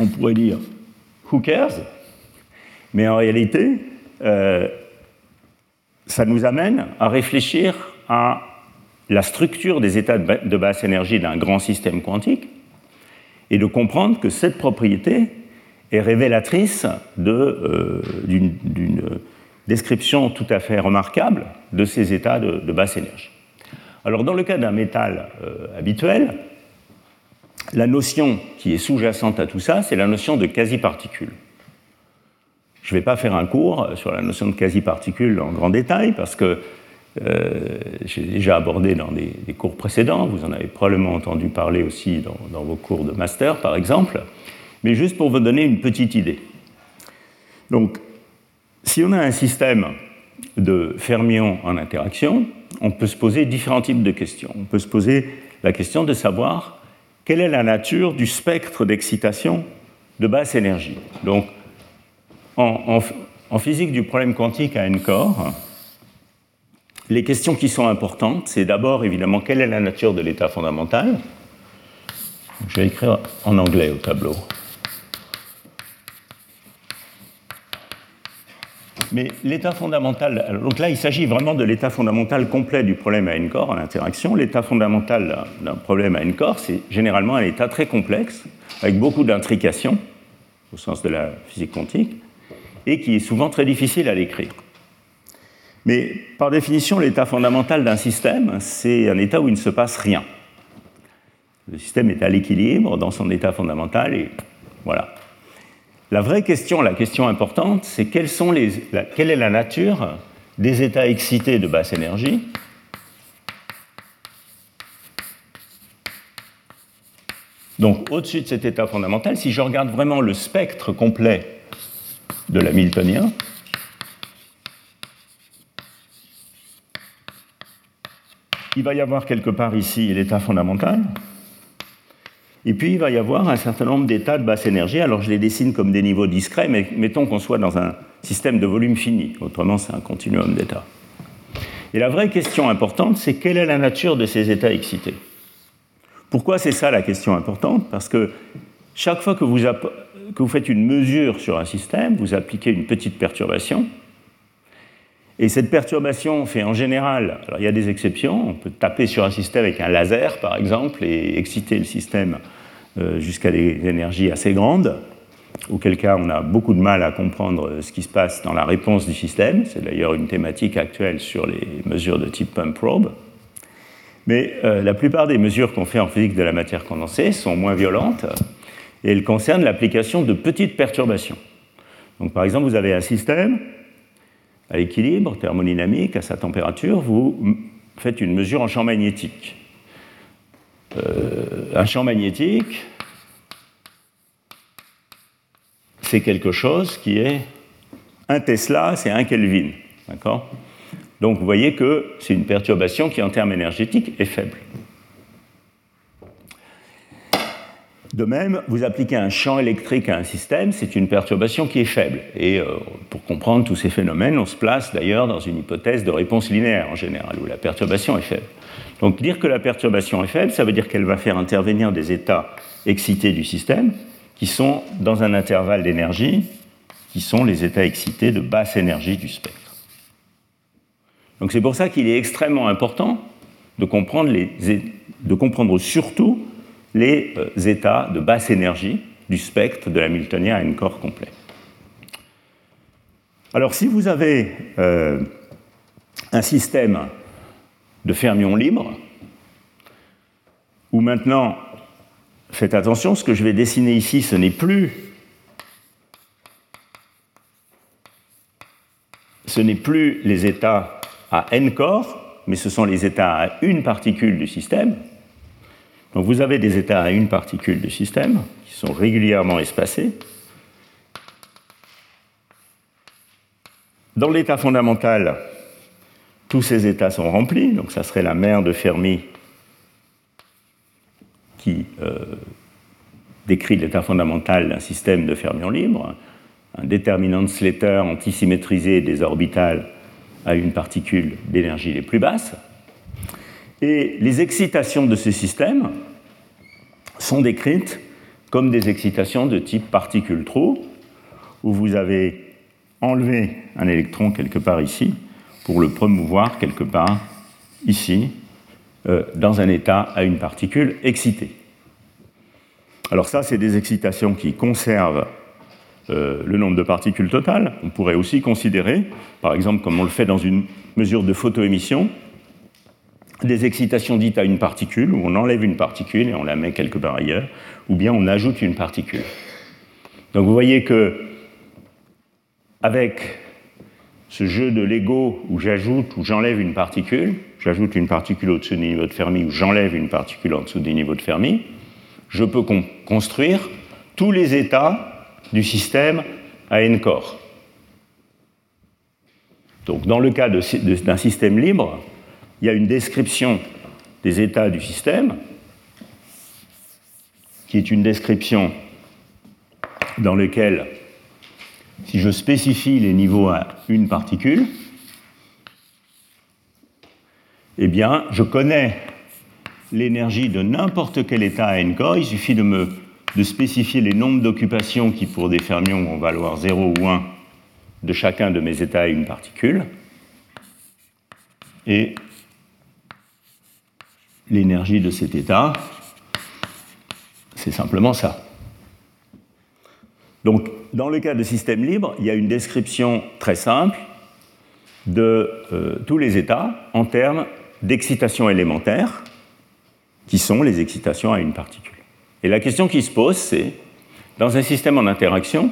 on pourrait dire who cares, mais en réalité, euh, ça nous amène à réfléchir à la structure des états de basse énergie d'un grand système quantique et de comprendre que cette propriété est révélatrice euh, d'une description tout à fait remarquable de ces états de, basse énergie. Alors dans le cas d'un métal euh, habituel, la notion qui est sous-jacente à tout ça, c'est la notion de quasi-particule. Je ne vais pas faire un cours sur la notion de quasi-particules en grand détail parce que euh, j'ai déjà abordé dans des, cours précédents, vous en avez probablement entendu parler aussi dans, dans, vos cours de master par exemple, mais juste pour vous donner une petite idée. Donc, si on a un système de fermions en interaction, on peut se poser différents types de questions. On peut se poser la question de savoir quelle est la nature du spectre d'excitation de basse énergie. Donc, en, physique du problème quantique à n corps, les questions qui sont importantes, c'est d'abord évidemment quelle est la nature de l'état fondamental. Je vais écrire en anglais au tableau. Mais l'état fondamental, donc là il s'agit vraiment de l'état fondamental complet du problème à n corps en interaction. L'état fondamental d'un problème à n corps, c'est généralement un état très complexe, avec beaucoup d'intrications, au sens de la physique quantique et qui est souvent très difficile à décrire. Mais par définition, l'état fondamental d'un système, c'est un état où il ne se passe rien. Le système est à l'équilibre dans son état fondamental et voilà. La vraie question, la question importante, c'est quelle est la nature des états excités de basse énergie Donc au-dessus de cet état fondamental, si je regarde vraiment le spectre complet de l'hamiltonien. Il va y avoir quelque part ici l'état fondamental. Et puis il va y avoir un certain nombre d'états de basse énergie. Alors je les dessine comme des niveaux discrets, mais mettons qu'on soit dans un système de volume fini. Autrement, c'est un continuum d'états. Et la vraie question importante, c'est quelle est la nature de ces états excités? Pourquoi c'est ça la question importante? Parce que chaque fois que vous, faites une mesure sur un système, vous appliquez une petite perturbation. Et cette perturbation fait en général, alors il y a des exceptions, on peut taper sur un système avec un laser par exemple et exciter le système euh, jusqu'à des énergies assez grandes, auquel cas on a beaucoup de mal à comprendre ce qui se passe dans la réponse du système. C'est d'ailleurs une thématique actuelle sur les mesures de type pump probe. Mais euh, la plupart des mesures qu'on fait en physique de la matière condensée sont moins violentes et elles concernent l'application de petites perturbations. Donc, par exemple, vous avez un système à l'équilibre thermodynamique, à sa température, vous faites une mesure en champ magnétique. Euh, un champ magnétique, c'est quelque chose qui est un Tesla, c'est un Kelvin. D'accord? Donc vous voyez que c'est une perturbation qui, en termes énergétiques, est faible. De même, vous appliquez un champ électrique à un système, c'est une perturbation qui est faible. Et euh, pour comprendre tous ces phénomènes, on se place d'ailleurs dans une hypothèse de réponse linéaire en général, où la perturbation est faible. Donc dire que la perturbation est faible, ça veut dire qu'elle va faire intervenir des états excités du système, qui sont dans un intervalle d'énergie, qui sont les états excités de basse énergie du spectre. Donc c'est pour ça qu'il est extrêmement important de comprendre, les, de comprendre surtout les euh, états de basse énergie du spectre de l'Hamiltonien à un corps complet. Alors si vous avez euh, un système de fermions libres, où maintenant, faites attention, ce que je vais dessiner ici, ce n'est plus ce n'est plus les états à n corps, mais ce sont les états à une particule du système. Donc vous avez des états à une particule du système qui sont régulièrement espacés. Dans l'état fondamental, tous ces états sont remplis, donc ça serait la mère de Fermi qui euh, décrit l'état fondamental d'un système de fermions libres, un déterminant de Slater antisymétrisé des orbitales à une particule d'énergie les plus basses. Et les excitations de ce système sont décrites comme des excitations de type particule-trou, où vous avez enlevé un électron quelque part ici pour le promouvoir quelque part ici, euh, dans un état à une particule excitée. Alors ça, c'est des excitations qui conservent euh, le nombre de particules totales. On pourrait aussi considérer, par exemple, comme on le fait dans une mesure de photoémission, des excitations dites à une particule, où on enlève une particule et on la met quelque part ailleurs, ou bien on ajoute une particule. Donc vous voyez que, avec ce jeu de Lego où j'ajoute ou j'enlève une particule, j'ajoute une particule au-dessus du niveau de Fermi ou j'enlève une particule en dessous du niveau de Fermi, je peux construire tous les états du système à n corps. Donc dans le cas d'un système libre, il y a une description des états du système, qui est une description dans laquelle, si je spécifie les niveaux à une particule, eh bien, je connais l'énergie de n'importe quel état à n. Il suffit de, me, de spécifier les nombres d'occupations qui, pour des fermions, vont valoir 0 ou 1 de chacun de mes états à une particule. Et l'énergie de cet état, c'est simplement ça. Donc, dans le cas de système libre, il y a une description très simple de euh, tous les états en termes d'excitation élémentaire, qui sont les excitations à une particule. Et la question qui se pose, c'est, dans un système en interaction,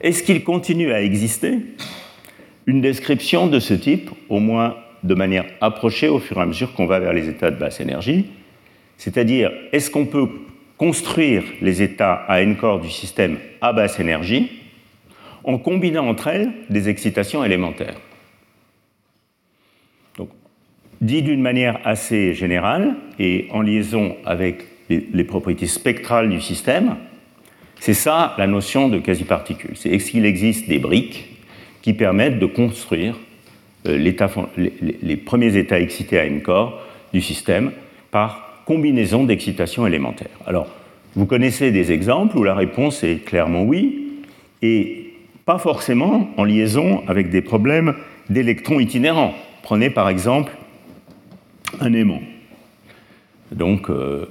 est-ce qu'il continue à exister une description de ce type, au moins de manière approchée au fur et à mesure qu'on va vers les états de basse énergie. C'est-à-dire, est-ce qu'on peut construire les états à n corps du système à basse énergie en combinant entre elles des excitations élémentaires? Donc, dit d'une manière assez générale et en liaison avec les, propriétés spectrales du système, c'est ça la notion de quasi-particule. C'est est-ce qu'il existe des briques qui permettent de construire euh, les, premiers états excités à n corps du système par combinaison d'excitation élémentaire. Alors, vous connaissez des exemples où la réponse est clairement oui, et pas forcément en liaison avec des problèmes d'électrons itinérants. Prenez par exemple un aimant. donc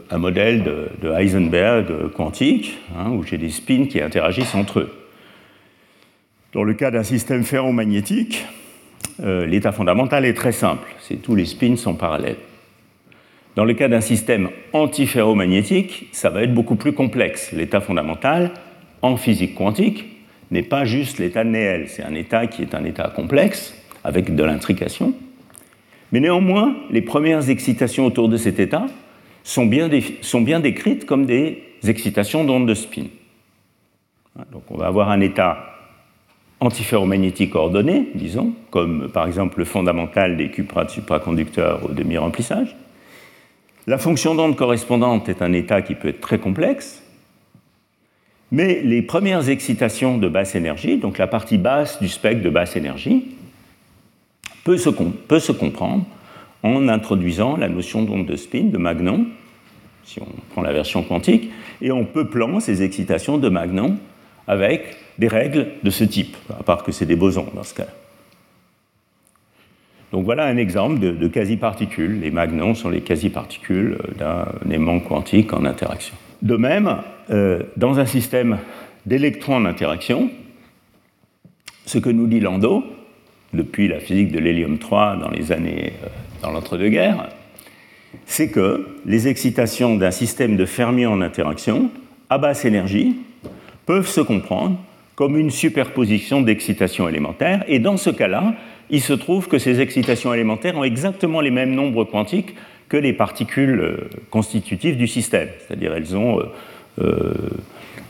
un modèle de, Heisenberg quantique, hein, où j'ai des spins qui interagissent entre eux. Dans le cas d'un système ferromagnétique, l'état fondamental est très simple, c'est tous les spins sont parallèles. Dans le cas d'un système antiferromagnétique, ça va être beaucoup plus complexe. L'état fondamental, en physique quantique, n'est pas juste l'état Néel, c'est un état qui est un état complexe, avec de l'intrication. Mais néanmoins, les premières excitations autour de cet état sont bien, sont bien décrites comme des excitations d'ondes de spin. Donc on va avoir un état antiferromagnétique ordonné, disons, comme par exemple le fondamental des cuprates supraconducteurs au demi-remplissage. La fonction d'onde correspondante est un état qui peut être très complexe, mais les premières excitations de basse énergie, donc la partie basse du spectre de basse énergie, peut se, peut se comprendre en introduisant la notion d'onde de spin, de Magnon, si on prend la version quantique, et en peuplant ces excitations de Magnon avec des règles de ce type, à part que c'est des bosons dans ce cas. Donc voilà un exemple de, quasi-particules. Les magnons sont les quasi-particules d'un aimant quantique en interaction. De même, euh, dans un système d'électrons en interaction, ce que nous dit Landau, depuis la physique de l'hélium 3 dans les années euh, dans l'entre-deux-guerres, c'est que les excitations d'un système de fermions en interaction à basse énergie peuvent se comprendre comme une superposition d'excitations élémentaires, et dans ce cas-là, il se trouve que ces excitations élémentaires ont exactement les mêmes nombres quantiques que les particules euh, constitutives du système. C'est-à-dire elles ont euh, euh,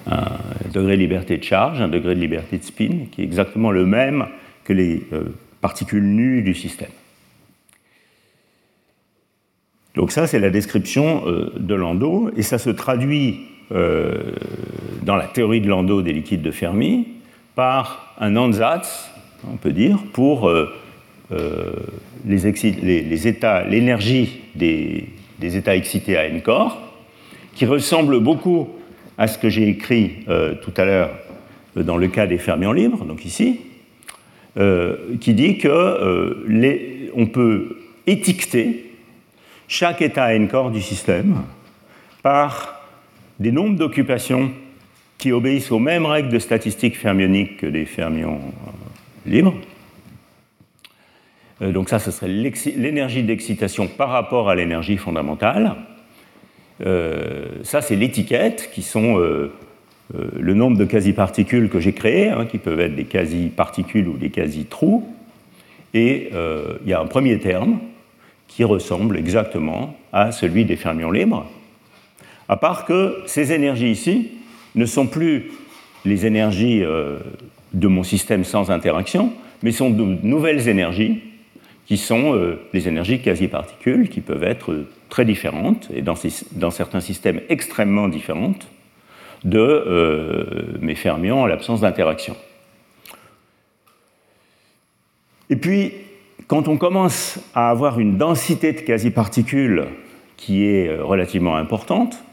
un degré de liberté de charge, un degré de liberté de spin, qui est exactement le même que les particules nues du système. Donc ça, c'est la description de Landau, et ça se traduit dans la théorie de Landau des liquides de Fermi par un ansatz on peut dire, pour euh, euh, les, états, l'énergie des, états excités à n corps, qui ressemble beaucoup à ce que j'ai écrit euh, tout à l'heure dans le cas des fermions libres, donc ici, qui dit que on peut étiqueter chaque état à n corps du système par des nombres d'occupations qui obéissent aux mêmes règles de statistiques fermioniques que les fermions libre. Euh, donc ça, ce serait l'énergie d'excitation par rapport à l'énergie fondamentale. Euh, ça, c'est l'étiquette, qui sont euh, le nombre de quasi-particules que j'ai créées, hein, qui peuvent être des quasi-particules ou des quasi-trous. Et il y a un premier terme qui ressemble exactement à celui des fermions libres, à part que ces énergies ici ne sont plus les énergies de mon système sans interaction, mais sont de nouvelles énergies qui sont euh, les énergies quasi-particules, qui peuvent être euh, très différentes, et dans, certains systèmes extrêmement différentes, de euh, mes fermions en l'absence d'interaction. Et puis, quand on commence à avoir une densité de quasi-particules qui est relativement importante,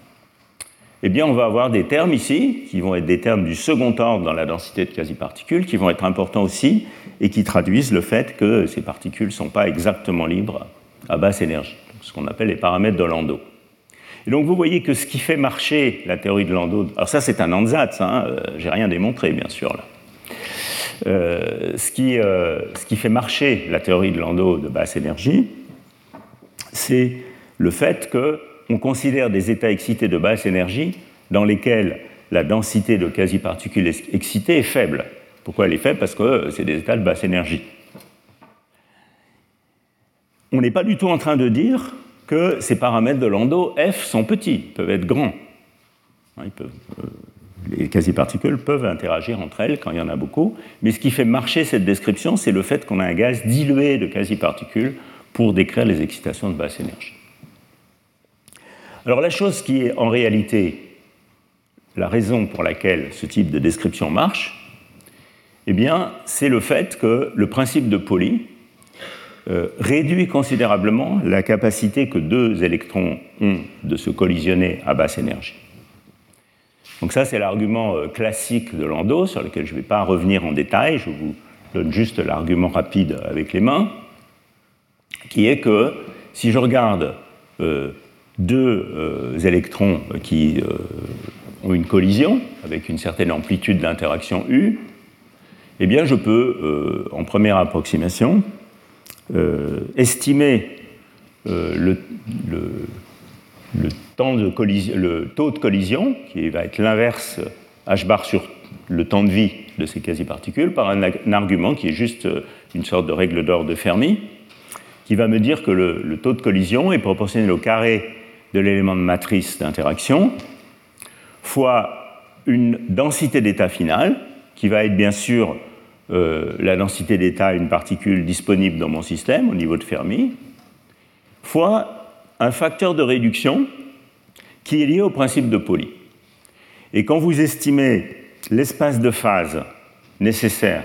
eh bien, on va avoir des termes ici, qui vont être des termes du second ordre dans la densité de quasi-particules, qui vont être importants aussi, et qui traduisent le fait que ces particules ne sont pas exactement libres à basse énergie, ce qu'on appelle les paramètres de Landau. Et donc vous voyez que ce qui fait marcher la théorie de Landau, alors ça c'est un ansatz, hein, euh, j'ai rien démontré bien sûr là. Euh, ce, qui, euh, ce qui fait marcher la théorie de Landau de basse énergie, c'est le fait que on considère des états excités de basse énergie dans lesquels la densité de quasi-particules excitées est faible. Pourquoi elle est faible? Parce que c'est des états de basse énergie. On n'est pas du tout en train de dire que ces paramètres de Landau, F, sont petits, peuvent être grands. Hein, euh, les quasi-particules peuvent interagir entre elles quand il y en a beaucoup, mais ce qui fait marcher cette description, c'est le fait qu'on a un gaz dilué de quasi-particules pour décrire les excitations de basse énergie. Alors la chose qui est en réalité la raison pour laquelle ce type de description marche, eh bien, c'est le fait que le principe de Pauli euh, réduit considérablement la capacité que deux électrons ont de se collisionner à basse énergie. Donc ça, c'est l'argument euh, classique de Landau, sur lequel je ne vais pas revenir en détail, je vous donne juste l'argument rapide avec les mains, qui est que si je regarde euh, deux électrons qui ont une collision avec une certaine amplitude d'interaction U, eh bien je peux, en première approximation, estimer le, le, temps de le taux de collision, qui va être l'inverse h bar sur le temps de vie de ces quasi-particules, par un, argument qui est juste euh, une sorte de règle d'or de Fermi, qui va me dire que le, taux de collision est proportionnel au carré de l'élément de matrice d'interaction fois une densité d'état final, qui va être bien sûr euh, la densité d'état d'une particule disponible dans mon système au niveau de Fermi, fois un facteur de réduction qui est lié au principe de Pauli. Et quand vous estimez l'espace de phase nécessaire,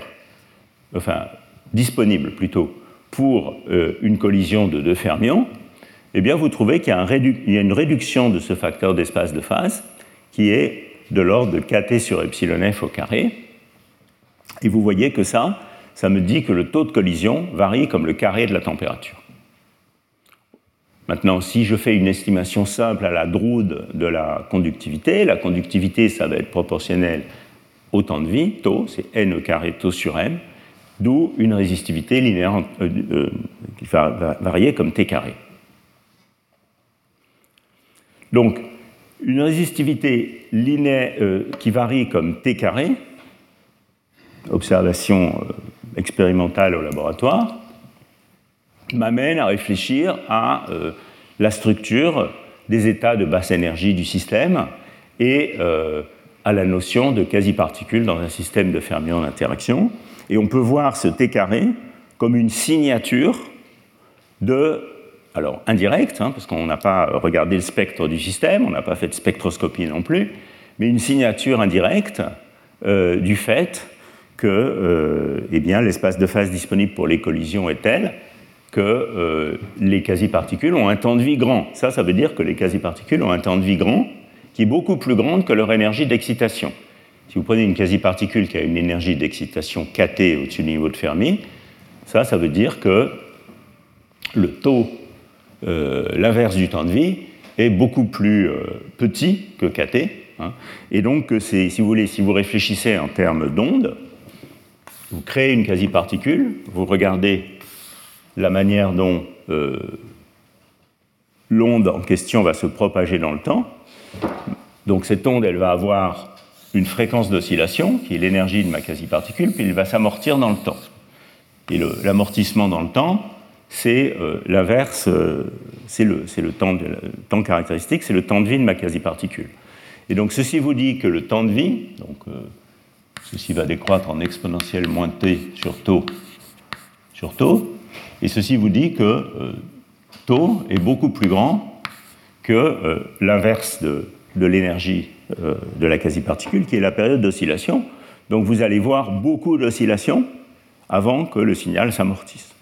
enfin disponible plutôt, pour euh, une collision de deux fermions, eh bien vous trouvez qu'il y, a une réduction de ce facteur d'espace de phase qui est de l'ordre de kT sur epsilon f au carré. Et vous voyez que ça, ça me dit que le taux de collision varie comme le carré de la température. Maintenant, si je fais une estimation simple à la droude de la conductivité, la conductivité, ça va être proportionnel au temps de vie, taux, c'est n carré taux sur m, d'où une résistivité linéaire euh, euh, qui va varier comme t carré. Donc, une résistivité linéaire euh, qui varie comme t carré, observation expérimentale au laboratoire, m'amène à réfléchir à euh, la structure des états de basse énergie du système et euh, à la notion de quasi-particules dans un système de fermions d'interaction. Et on peut voir ce T carré comme une signature de, alors indirecte, hein, parce qu'on n'a pas regardé le spectre du système, on n'a pas fait de spectroscopie non plus, mais une signature indirecte euh, du fait que eh l'espace de phase disponible pour les collisions est tel que euh, les quasi-particules ont un temps de vie grand. Ça, ça veut dire que les quasi-particules ont un temps de vie grand qui est beaucoup plus grand que leur énergie d'excitation. Si vous prenez une quasi-particule qui a une énergie d'excitation kT au-dessus du niveau de Fermi, ça, ça veut dire que le taux, euh, l'inverse du temps de vie, est beaucoup plus euh, petit que kT. Hein. Et donc, si vous voulez, si vous réfléchissez en termes d'onde, vous créez une quasi-particule, vous regardez la manière dont euh, l'onde en question va se propager dans le temps. Donc cette onde, elle va avoir une fréquence d'oscillation, qui est l'énergie de ma quasi-particule, puis elle va s'amortir dans le temps. Et l'amortissement dans le temps, c'est euh, l'inverse, euh, c'est le, temps, caractéristique, c'est le temps de vie de ma quasi-particule. Et donc ceci vous dit que le temps de vie, donc ceci va décroître en exponentielle moins t sur taux sur taux, et ceci vous dit que euh, taux est beaucoup plus grand que euh, l'inverse de, l'énergie euh, de la quasi-particule, qui est la période d'oscillation. Donc vous allez voir beaucoup d'oscillations avant que le signal s'amortisse.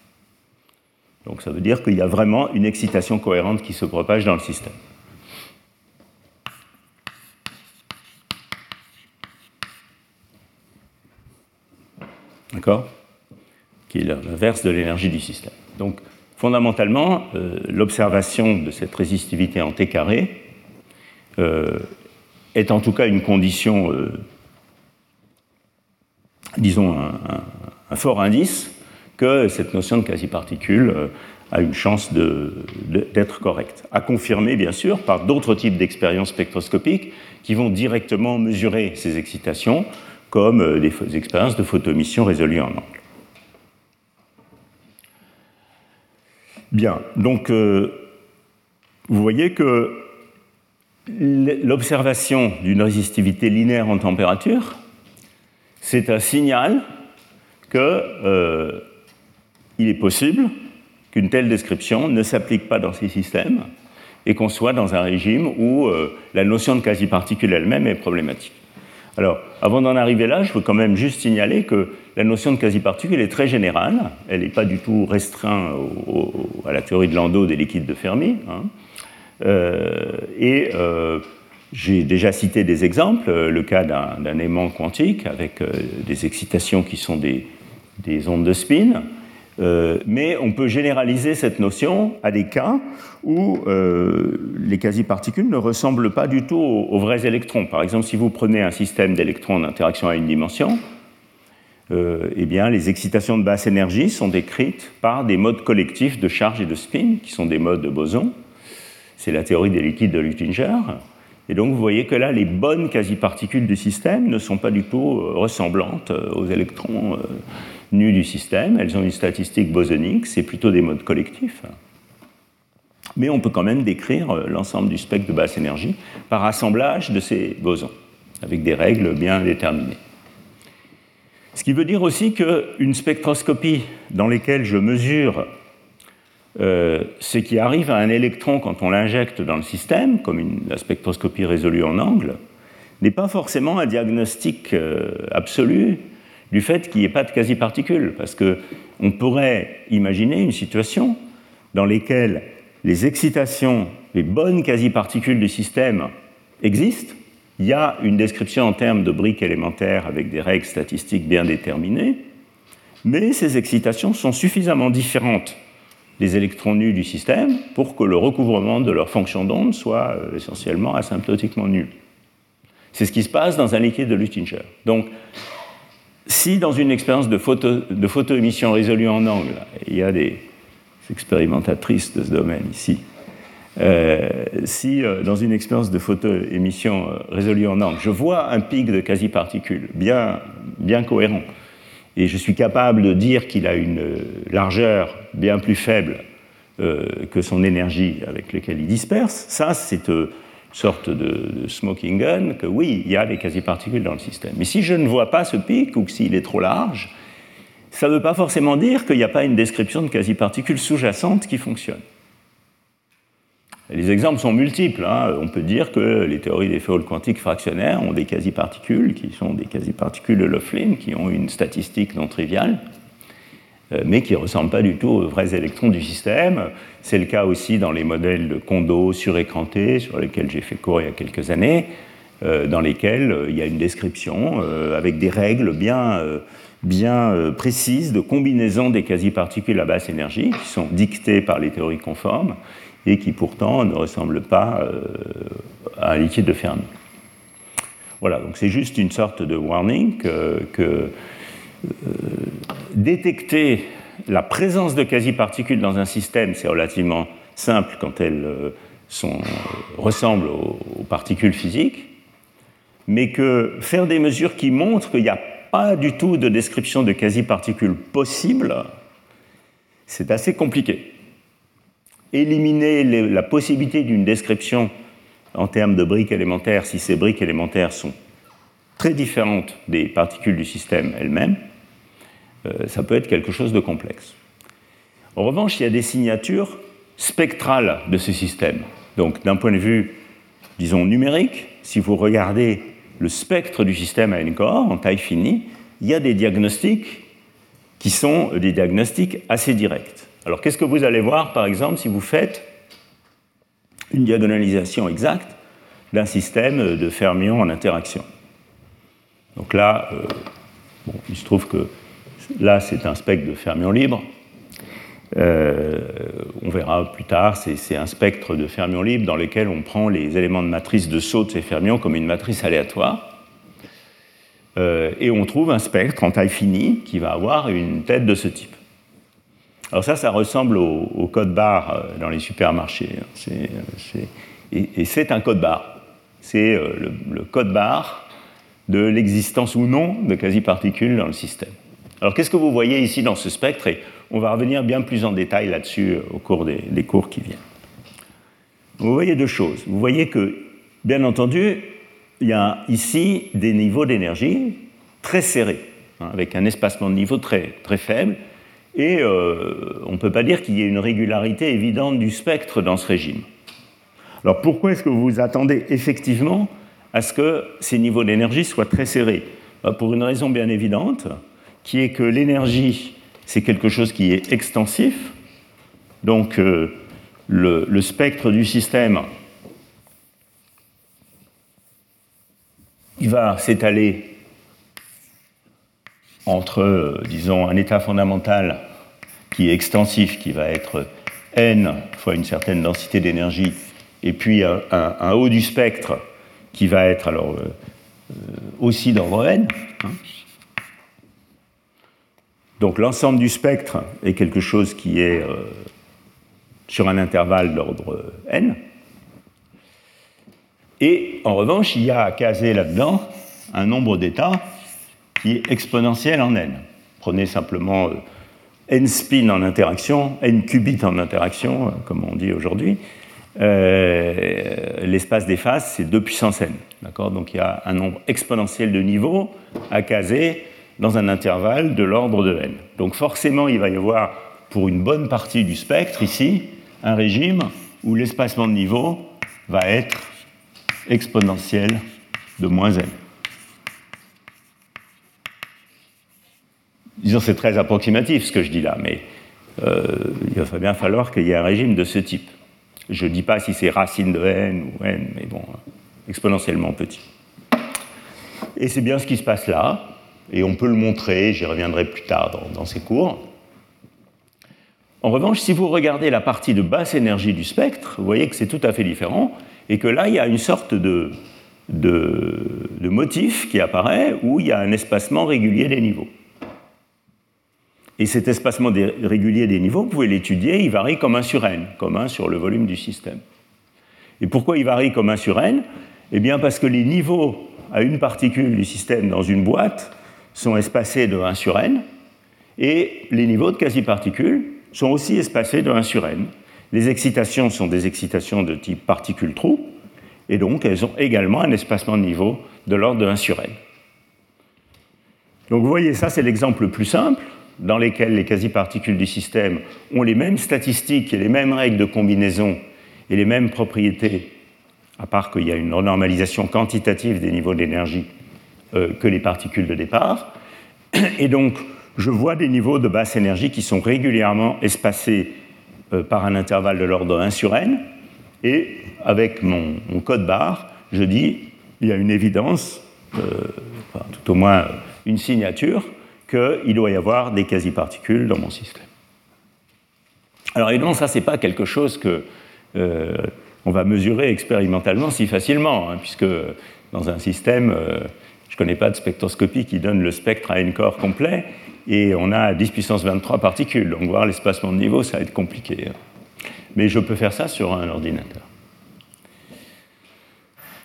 Donc ça veut dire qu'il y a vraiment une excitation cohérente qui se propage dans le système. D'accord? Qui est l'inverse de l'énergie du système. Donc, fondamentalement, euh, l'observation de cette résistivité en T carré euh, est en tout cas une condition, euh, disons, un, fort indice que cette notion de quasi-particule a une chance d'être correcte. À confirmer, bien sûr, par d'autres types d'expériences spectroscopiques qui vont directement mesurer ces excitations, comme des expériences de photoémission résolues en angle. Bien, donc euh, vous voyez que l'observation d'une résistivité linéaire en température, c'est un signal euh, est possible qu'une telle description ne s'applique pas dans ces systèmes et qu'on soit dans un régime où euh, la notion de quasi-particule elle-même est problématique. Alors, avant d'en arriver là, je veux quand même juste signaler que la notion de quasi-particule est très générale. Elle n'est pas du tout restreinte à la théorie de Landau des liquides de Fermi. Hein. Euh, et euh, j'ai déjà cité des exemples, le cas d'un aimant quantique avec des excitations qui sont des, ondes de spin. Euh, mais on peut généraliser cette notion à des cas où euh, les quasi-particules ne ressemblent pas du tout aux, vrais électrons. Par exemple, si vous prenez un système d'électrons en interaction à une dimension, euh, eh bien, les excitations de basse énergie sont décrites par des modes collectifs de charge et de spin, qui sont des modes de boson. C'est la théorie des liquides de Luttinger. Et donc, vous voyez que là, les bonnes quasi-particules du système ne sont pas du tout ressemblantes aux électrons nues du système, elles ont une statistique bosonique, c'est plutôt des modes collectifs. Mais on peut quand même décrire euh, l'ensemble du spectre de basse énergie par assemblage de ces bosons, avec des règles bien déterminées. Ce qui veut dire aussi qu'une spectroscopie dans laquelle je mesure euh, ce qui arrive à un électron quand on l'injecte dans le système, comme la spectroscopie résolue en angle, n'est pas forcément un diagnostic euh, absolu du fait qu'il n'y ait pas de quasi-particules, parce qu'on pourrait imaginer une situation dans laquelle les excitations, les bonnes quasi-particules du système existent, il y a une description en termes de briques élémentaires avec des règles statistiques bien déterminées, mais ces excitations sont suffisamment différentes des électrons nus du système pour que le recouvrement de leur fonction d'onde soit euh, essentiellement asymptotiquement nul. C'est ce qui se passe dans un liquide de Luttinger. Donc, si dans une expérience de, photo, émission résolue en angle, il y a des expérimentatrices de ce domaine ici, euh, si euh, dans une expérience de photo-émission résolue en angle, je vois un pic de quasi-particules bien cohérent, et je suis capable de dire qu'il a une largeur bien plus faible que son énergie avec laquelle il disperse, ça c'est sorte de, smoking gun que oui, il y a des quasi-particules dans le système. Mais si je ne vois pas ce pic ou s'il est trop large, ça ne veut pas forcément dire qu'il n'y a pas une description de quasi-particules sous-jacentes qui fonctionne. Les exemples sont multiples. Hein. On peut dire que les théories des féoles quantiques fractionnaires ont des quasi-particules qui sont des quasi-particules de Laughlin qui ont une statistique non triviale. Euh, mais qui ne ressemblent pas du tout aux vrais électrons du système. C'est le cas aussi dans les modèles de Kondo surécrantés, sur lesquels j'ai fait cours il y a quelques années, euh, dans lesquels euh, il y a une description avec des règles bien, bien précises de combinaison des quasi-particules à basse énergie, qui sont dictées par les théories conformes, et qui pourtant ne ressemblent pas à un liquide de Fermi. Voilà, donc c'est juste une sorte de warning que euh, détecter la présence de quasi-particules dans un système, c'est relativement simple quand elles euh, ressemblent aux, particules physiques, mais que faire des mesures qui montrent qu'il n'y a pas du tout de description de quasi-particules possible, c'est assez compliqué. Éliminer la possibilité d'une description en termes de briques élémentaires, si ces briques élémentaires sont très différentes des particules du système elles-mêmes, euh, ça peut être quelque chose de complexe. En revanche, il y a des signatures spectrales de ce système. Donc, d'un point de vue, disons, numérique, si vous regardez le spectre du système à N-core en taille finie, il y a des diagnostics qui sont des diagnostics assez directs. Alors, qu'est-ce que vous allez voir, par exemple, si vous faites une diagonalisation exacte d'un système de fermions en interaction? Donc là, euh, il se trouve que Là, c'est un spectre de fermions libres. Euh, on verra plus tard, c'est un spectre de fermions libres dans lequel on prend les éléments de matrice de saut de ces fermions comme une matrice aléatoire. Euh, et on trouve un spectre en taille finie qui va avoir une tête de ce type. Alors ça, ça ressemble au, code barre euh, dans les supermarchés. et, c'est un code barre. C'est le, le code barre de l'existence ou non de quasi-particules dans le système. Alors qu'est-ce que vous voyez ici dans ce spectre? Et on va revenir bien plus en détail là-dessus euh, au cours des, cours qui viennent. Vous voyez deux choses. Vous voyez que, bien entendu, il y a ici des niveaux d'énergie très serrés, hein, avec un espacement de niveau très, très faible, et euh, on ne peut pas dire qu'il y ait une régularité évidente du spectre dans ce régime. Alors pourquoi est-ce que vous vous attendez effectivement à ce que ces niveaux d'énergie soient très serrés? Bah, Pour une raison bien évidente, qui est que l'énergie, c'est quelque chose qui est extensif. Donc euh, le, spectre du système, il va s'étaler entre, euh, disons, un état fondamental qui est extensif, qui va être n fois une certaine densité d'énergie, et puis un, haut du spectre qui va être alors euh, euh, aussi d'ordre n. Hein. Donc l'ensemble du spectre est quelque chose qui est euh, sur un intervalle d'ordre n. Et en revanche, il y a à caser là-dedans un nombre d'états qui est exponentiel en n. Prenez simplement n spin en interaction, n qubit en interaction, euh, comme on dit aujourd'hui. Euh, l'espace des phases, c'est 2 puissance n. Donc il y a un nombre exponentiel de niveaux à caser dans un intervalle de l'ordre de n. Donc forcément, il va y avoir, pour une bonne partie du spectre ici, un régime où l'espacement de niveau va être exponentiel de moins n. disons, c'est très approximatif ce que je dis là, mais euh, il va bien falloir qu'il y ait un régime de ce type. Je ne dis pas si c'est racine de n ou n, mais bon, exponentiellement petit. Et c'est bien ce qui se passe là, et on peut le montrer, j'y reviendrai plus tard dans, ces cours. En revanche, si vous regardez la partie de basse énergie du spectre, vous voyez que c'est tout à fait différent, et que là, il y a une sorte de motif qui apparaît où il y a un espacement régulier des niveaux. Et cet espacement régulier des niveaux, vous pouvez l'étudier, il varie comme 1 sur n, comme 1 sur le volume du système. Et pourquoi il varie comme 1 sur n Eh bien parce que les niveaux à une particule du système dans une boîte sont espacés de 1 sur n, et les niveaux de quasi-particules sont aussi espacés de 1 sur n. Les excitations sont des excitations de type particule-trou, et donc elles ont également un espacement de niveau de l'ordre de 1 sur n. Donc vous voyez, ça c'est l'exemple le plus simple dans lesquels les quasi-particules du système ont les mêmes statistiques et les mêmes règles de combinaison et les mêmes propriétés, à part qu'il y a une normalisation quantitative des niveaux d'énergie euh, que les particules de départ. Et donc, je vois des niveaux de basse énergie qui sont régulièrement espacés euh, par un intervalle de l'ordre 1 sur n. Et avec mon, code barre, je dis il y a une évidence, euh, tout au moins une signature, qu'il doit y avoir des quasi-particules dans mon système. Alors évidemment, ça, ce n'est pas quelque chose que euh, on va mesurer expérimentalement si facilement, hein, puisque dans un système, euh, je ne connais pas de spectroscopie qui donne le spectre à n corps complet, et on a 10 puissance 23 particules, donc voir l'espacement de niveau, ça va être compliqué. Hein. Mais je peux faire ça sur un ordinateur.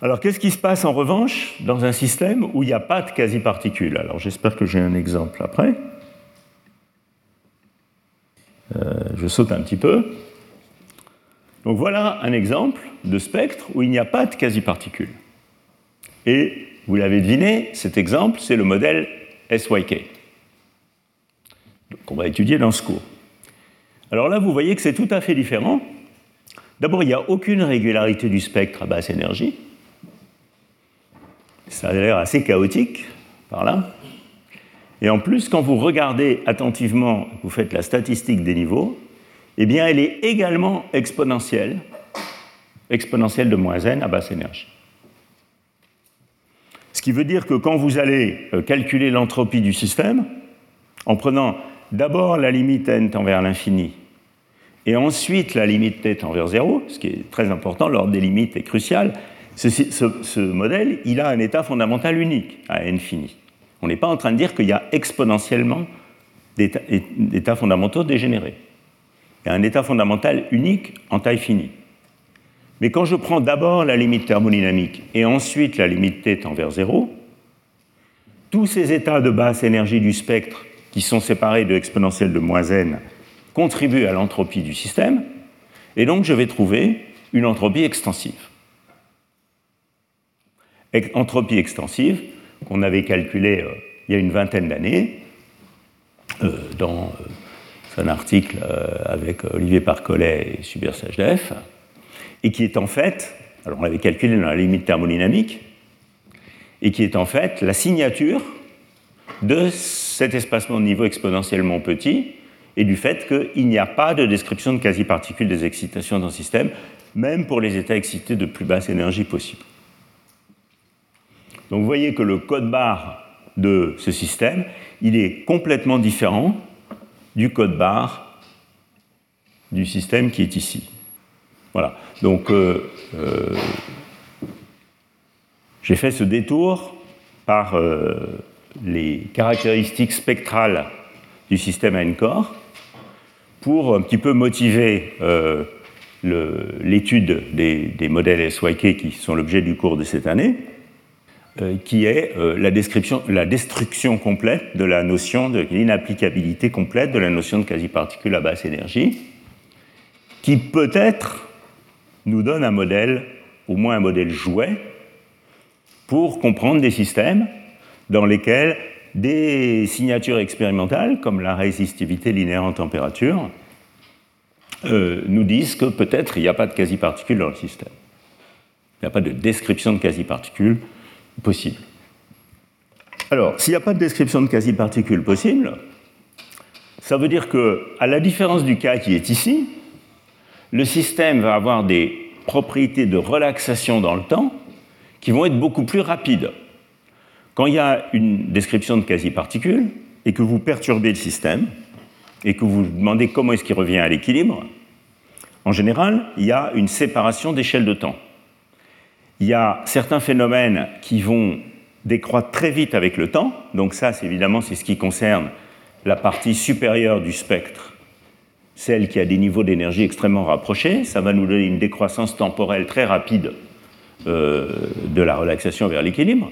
Alors, qu'est-ce qui se passe en revanche dans un système où il n'y a pas de quasi-particules? Alors, j'espère que j'ai un exemple après. Euh, je saute un petit peu. Donc, voilà un exemple de spectre où il n'y a pas de quasi-particules. Et vous l'avez deviné, cet exemple, c'est le modèle SYK, qu'on va étudier dans ce cours. Alors là, vous voyez que c'est tout à fait différent. D'abord, il n'y a aucune régularité du spectre à basse énergie. Ça a l'air assez chaotique par là. Et en plus, quand vous regardez attentivement, vous faites la statistique des niveaux, eh bien, elle est également exponentielle, exponentielle de moins n à basse énergie. Ce qui veut dire que quand vous allez euh, calculer l'entropie du système, en prenant d'abord la limite n tend vers l'infini, et ensuite la limite t tend vers 0, ce qui est très important, l'ordre des limites est crucial, ce, modèle, il a un état fondamental unique à infini. On n'est pas en train de dire qu'il y a exponentiellement d'états fondamentaux dégénérés. Il y a un état fondamental unique en taille finie. Mais quand je prends d'abord la limite thermodynamique et ensuite la limite t tend vers zéro, tous ces états de basse énergie du spectre qui sont séparés de exponentielle de moins n contribuent à l'entropie du système, et donc je vais trouver une entropie extensive entropie extensive qu'on avait calculée euh, il y a une vingtaine d'années euh, dans euh, un article avec Olivier Parcollet et Subir Sajdev, et qui est en fait, alors on l'avait calculé dans la limite thermodynamique, et qui est en fait la signature de cet espacement de niveau exponentiellement petit et du fait qu'il n'y a pas de description de quasi-particules des excitations dans le système, même pour les états excités de plus basse énergie possible. Donc vous voyez que le code barre de ce système, il est complètement différent du code barre du système qui est ici. Voilà. Donc, euh, euh, j'ai fait ce détour par les caractéristiques spectrales du système corps pour un petit peu motiver l'étude des, des, modèles SYK qui sont l'objet du cours de cette année. Euh, qui est euh, la, destruction complète de la notion de l'inapplicabilité complète de la notion de quasi-particule à basse énergie, qui peut-être nous donne un modèle, au moins un modèle jouet, pour comprendre des systèmes dans lesquels des signatures expérimentales, comme la résistivité linéaire en température, euh, nous disent que peut-être il n'y a pas de quasi-particules dans le système. Il n'y a pas de description de quasi-particules possible. Alors, s'il n'y a pas de description de quasi-particules possible, ça veut dire que, à la différence du cas qui est ici, le système va avoir des propriétés de relaxation dans le temps qui vont être beaucoup plus rapides. Quand il y a une description de quasi-particules et que vous perturbez le système et que vous demandez comment est-ce qu'il revient à l'équilibre, en général, il y a une séparation d'échelle de temps. Il y a certains phénomènes qui vont décroître très vite avec le temps. Donc ça, c'est évidemment, c'est ce qui concerne la partie supérieure du spectre, celle qui a des niveaux d'énergie extrêmement rapprochés. Ça va nous donner une décroissance temporelle très rapide euh, de la relaxation vers l'équilibre.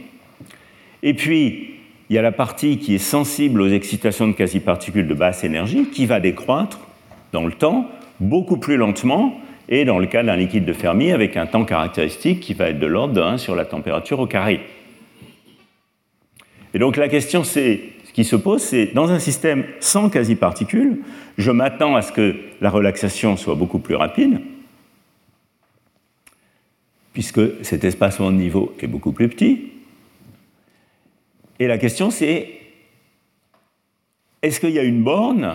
Et puis, il y a la partie qui est sensible aux excitations de quasi-particules de basse énergie, qui va décroître dans le temps beaucoup plus lentement et dans le cas d'un liquide de Fermi avec un temps caractéristique qui va être de l'ordre de 1 sur la température au carré. Et donc la question c'est, ce qui se pose, c'est dans un système sans quasi-particules, je m'attends à ce que la relaxation soit beaucoup plus rapide, puisque cet espacement de niveau est beaucoup plus petit. Et la question c'est, est-ce qu'il y a une borne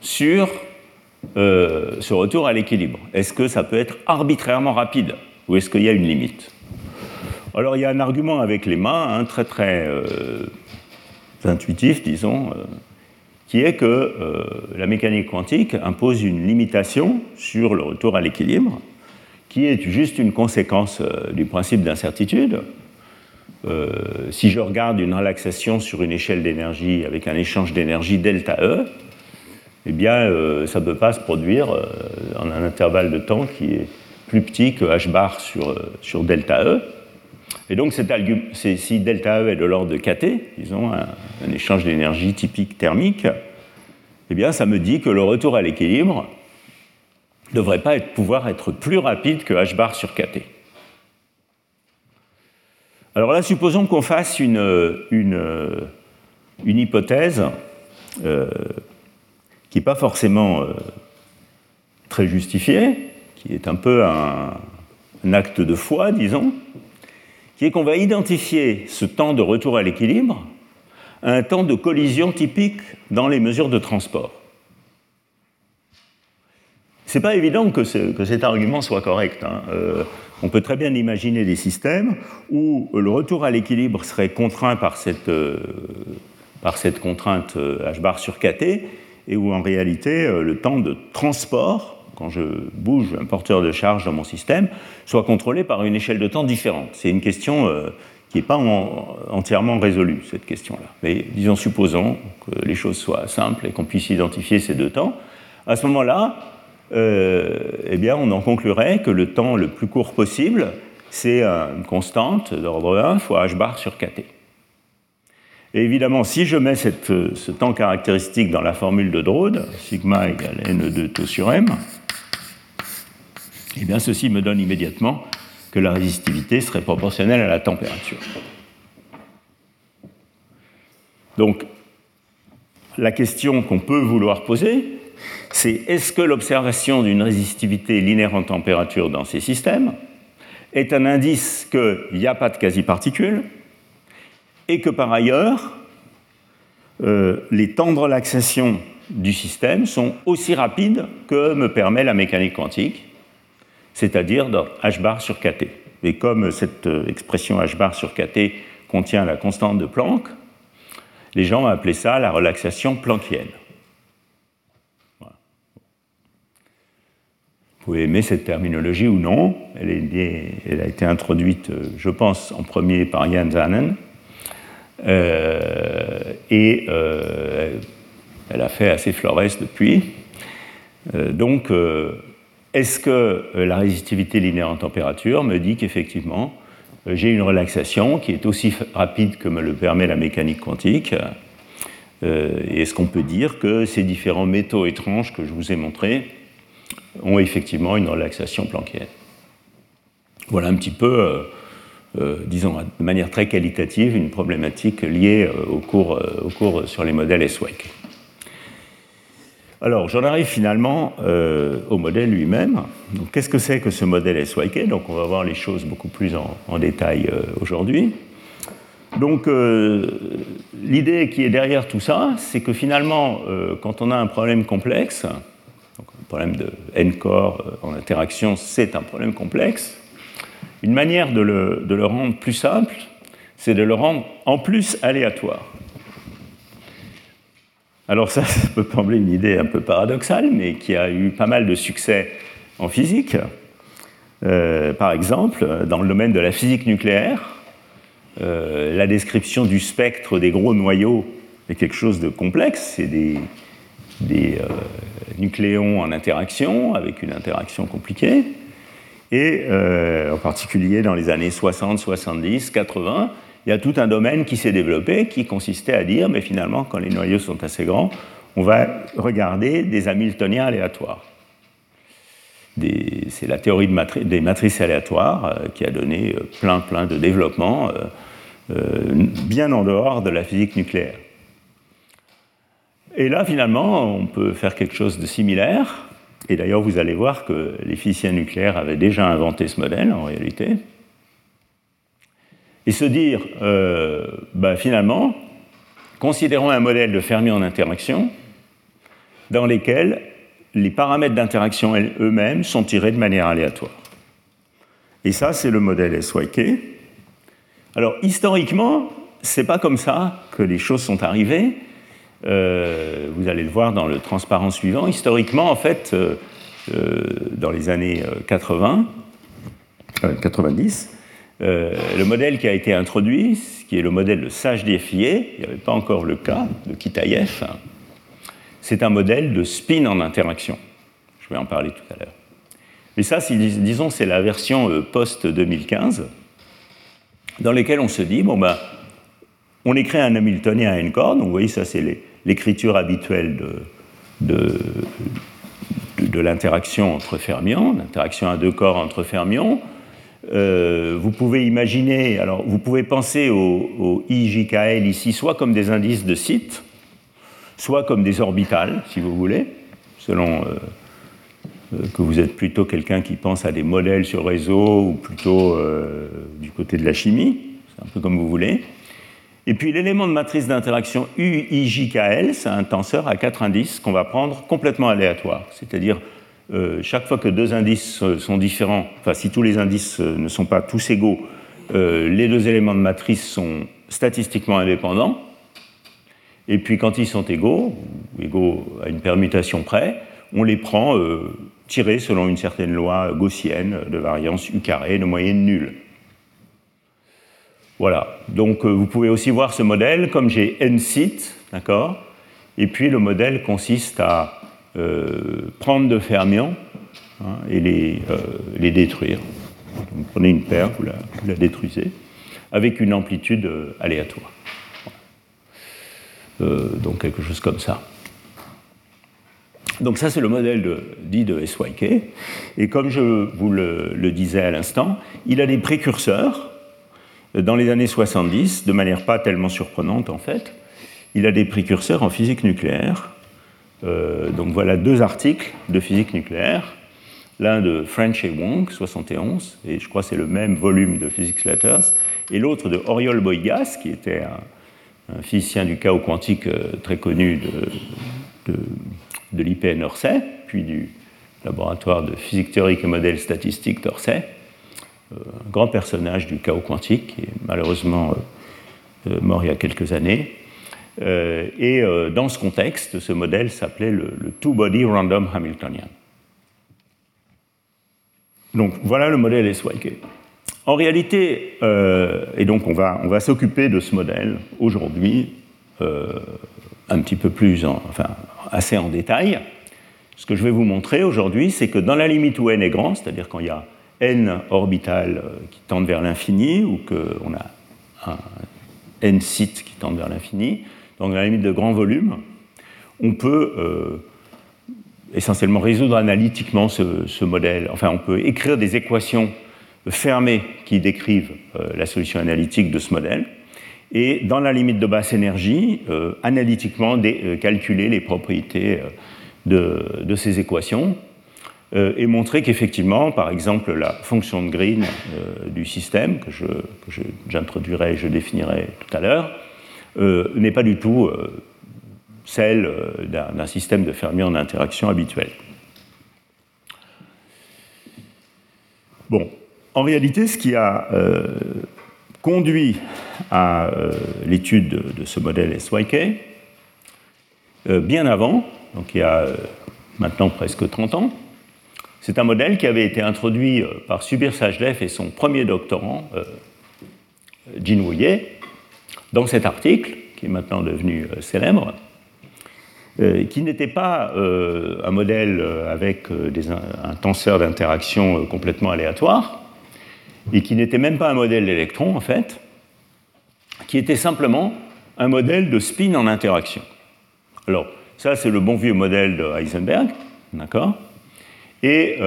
sur euh, ce retour à l'équilibre Est-ce que ça peut être arbitrairement rapide ou est-ce qu'il y a une limite? Alors il y a un argument avec les mains, hein, très très euh, intuitif, disons, euh, qui est que la mécanique quantique impose une limitation sur le retour à l'équilibre, qui est juste une conséquence du principe d'incertitude. si je regarde une relaxation sur une échelle d'énergie avec un échange d'énergie delta E, eh bien, euh, ça ne peut pas se produire euh, en un intervalle de temps qui est plus petit que h bar sur, euh, delta E. Et donc, si delta E est de l'ordre de kT, disons un, échange d'énergie typique thermique, eh bien, ça me dit que le retour à l'équilibre ne devrait pas pouvoir être plus rapide que h bar sur kT. Alors là, supposons qu'on fasse une hypothèse qui n'est pas forcément euh, très justifié, qui est un peu un, acte de foi, disons, qui est qu'on va identifier ce temps de retour à l'équilibre à un temps de collision typique dans les mesures de transport. C'est pas évident que, cet argument soit correct. Hein. Euh, on peut très bien imaginer des systèmes où le retour à l'équilibre serait contraint par cette, euh, par cette contrainte h bar sur kt et où en réalité euh, le temps de transport, quand je bouge un porteur de charge dans mon système, soit contrôlé par une échelle de temps différente. C'est une question euh, qui n'est pas entièrement résolue, cette question-là. Mais disons, supposons que les choses soient simples et qu'on puisse identifier ces deux temps. À ce moment-là, euh, eh bien, on en conclurait que le temps le plus court possible, c'est une constante d'ordre 1 fois h bar sur kt. Et évidemment, si je mets euh, ce temps caractéristique dans la formule de Drode, sigma égale n de tau sur m, eh bien ceci me donne immédiatement que la résistivité serait proportionnelle à la température. Donc, la question qu'on peut vouloir poser, c'est est-ce que l'observation d'une résistivité linéaire en température dans ces systèmes est un indice qu'il n'y a pas de quasi-particules et que par ailleurs, euh, les temps de relaxation du système sont aussi rapides que me permet la mécanique quantique, c'est-à-dire dans h bar sur kt. Et comme cette euh, expression h bar sur kt contient la constante de Planck, les gens ont appelé ça la relaxation planckienne. Vous pouvez aimer cette terminologie ou non. Elle, elle a été introduite, je pense, en premier par Jan Zanen. Et elle a fait assez flores depuis. donc, est-ce que la résistivité linéaire en température me dit qu'effectivement, j'ai une relaxation qui est aussi rapide que me le permet la mécanique quantique euh, et est-ce qu'on peut dire que ces différents métaux étranges que je vous ai montrés ont effectivement une relaxation planckienne Voilà un petit peu, euh, euh, disons de manière très qualitative, une problématique liée au cours, au, cours, sur les modèles S-Wake. Alors, j'en arrive finalement au modèle lui-même. Qu'est-ce que c'est que ce modèle S-Wake Donc, on va voir les choses beaucoup plus en, détail aujourd'hui. Donc euh, l'idée qui est derrière tout ça, c'est que finalement, euh, quand on a un problème complexe, un problème de n-core euh, en interaction, c'est un problème complexe, une manière de le, rendre plus simple, c'est de le rendre en plus aléatoire. Alors ça, ça peut sembler une idée un peu paradoxale, mais qui a eu pas mal de succès en physique. par exemple, dans le domaine de la physique nucléaire, euh, la description du spectre des gros noyaux est quelque chose de complexe. C'est des, euh, nucléons en interaction, avec une interaction compliquée. Et euh, en particulier dans les années 60, 70, 80, il y a tout un domaine qui s'est développé qui consistait à dire, mais finalement, quand les noyaux sont assez grands, on va regarder des Hamiltoniens aléatoires. C'est la théorie des matrices aléatoires qui a donné plein, plein de développements euh, bien en dehors de la physique nucléaire. Et là, finalement, on peut faire quelque chose de similaire. Et d'ailleurs, vous allez voir que les physiciens nucléaires avaient déjà inventé ce modèle, en réalité. Et se dire, euh, bah, finalement, considérons un modèle de Fermi en interaction dans lequel les paramètres d'interaction eux-mêmes sont tirés de manière aléatoire. Et ça, c'est le modèle SYK. Alors, historiquement, c'est pas comme ça que les choses sont arrivées. Euh, vous allez le voir dans le transparent suivant. Historiquement, en fait, euh, euh, dans les années 80, 90, le modèle qui a été introduit, qui est le modèle de sage DFIA, il n'y avait pas encore le cas de Kitaïev, c'est un modèle de spin en interaction. Je vais en parler tout à l'heure. Mais ça, disons, c'est la version post-2015 dans lesquels on se dit, bon ben, on écrit un Hamiltonien à corps, donc vous voyez, ça c'est l'écriture habituelle de, de, l'interaction entre fermions, l'interaction à deux corps entre fermions. Euh, vous pouvez imaginer, alors vous pouvez penser au, au, IJKL ici soit comme des indices de site, soit comme des orbitales, si vous voulez, selon euh, euh, que vous êtes plutôt quelqu'un qui pense à des modèles sur réseau ou plutôt du côté de la chimie, c'est un peu comme vous voulez. Et puis l'élément de matrice d'interaction UIJKL, c'est un tenseur à quatre indices qu'on va prendre complètement aléatoire. C'est-à-dire, euh, chaque fois que deux indices sont différents, enfin si tous les indices ne sont pas tous égaux, les deux éléments de matrice sont statistiquement indépendants. Et puis quand ils sont égaux, ou égaux à une permutation près, on les prend tiré selon une certaine loi gaussienne de variance U carré de moyenne nulle. Voilà, donc euh, vous pouvez aussi voir ce modèle comme j'ai n sites, d'accord? Et puis le modèle consiste à euh, prendre de fermions hein, et les, euh, les détruire. vous prenez une paire, vous la, vous la détruisez, avec une amplitude aléatoire. donc quelque chose comme ça. Donc ça, c'est le modèle dit de SYK. Et comme je vous le, disais à l'instant, il a des précurseurs dans les années 70, de manière pas tellement surprenante en fait. Il a des précurseurs en physique nucléaire. Euh, donc voilà deux articles de physique nucléaire. L'un de French et Wong, 71, et je crois c'est le même volume de Physics Letters, et l'autre de Oriol Boigas, qui était un, physicien du chaos quantique euh, très connu de de l'IPN Orsay, puis du laboratoire de physique théorique et modèles statistiques d'Orsay, un grand personnage du chaos quantique qui est malheureusement euh, euh, mort il y a quelques années. et dans ce contexte, ce modèle s'appelait le, Two-Body Random Hamiltonian. Donc voilà le modèle SYK. En réalité, euh, et donc on va, on va s'occuper de ce modèle aujourd'hui euh, un petit peu plus, enfin assez en détail. Ce que je vais vous montrer aujourd'hui, c'est que dans la limite où n est grand, c'est-à-dire quand il y a n orbitales qui tendent vers l'infini, ou qu'on a un n sites qui tendent vers l'infini, donc la limite de grand volume, on peut euh, essentiellement résoudre analytiquement ce, modèle. Enfin, on peut écrire des équations fermées qui décrivent euh, la solution analytique de ce modèle. Et dans la limite de basse énergie, euh, analytiquement calculer les propriétés de, ces équations et montrer qu'effectivement, par exemple, la fonction de Green du système, que j'introduirai et je définirai tout à l'heure, n'est pas du tout celle euh, d'un système de fermier en interaction habituel. Bon, en réalité, ce qui a euh, conduit à euh, l'étude de, ce modèle SYK, bien avant, donc il y a maintenant presque 30 ans, c'est un modèle qui avait été introduit par Subir Sajdev et son premier doctorant, Jin Wouye, dans cet article, qui est maintenant devenu célèbre, euh, qui n'était pas euh, un modèle euh, avec un tenseur d'interaction complètement aléatoire, et qui n'était même pas un modèle d'électron, en fait, qui était simplement un modèle de spin en interaction. Alors, ça, c'est le bon vieux modèle de Heisenberg, d'accord? Et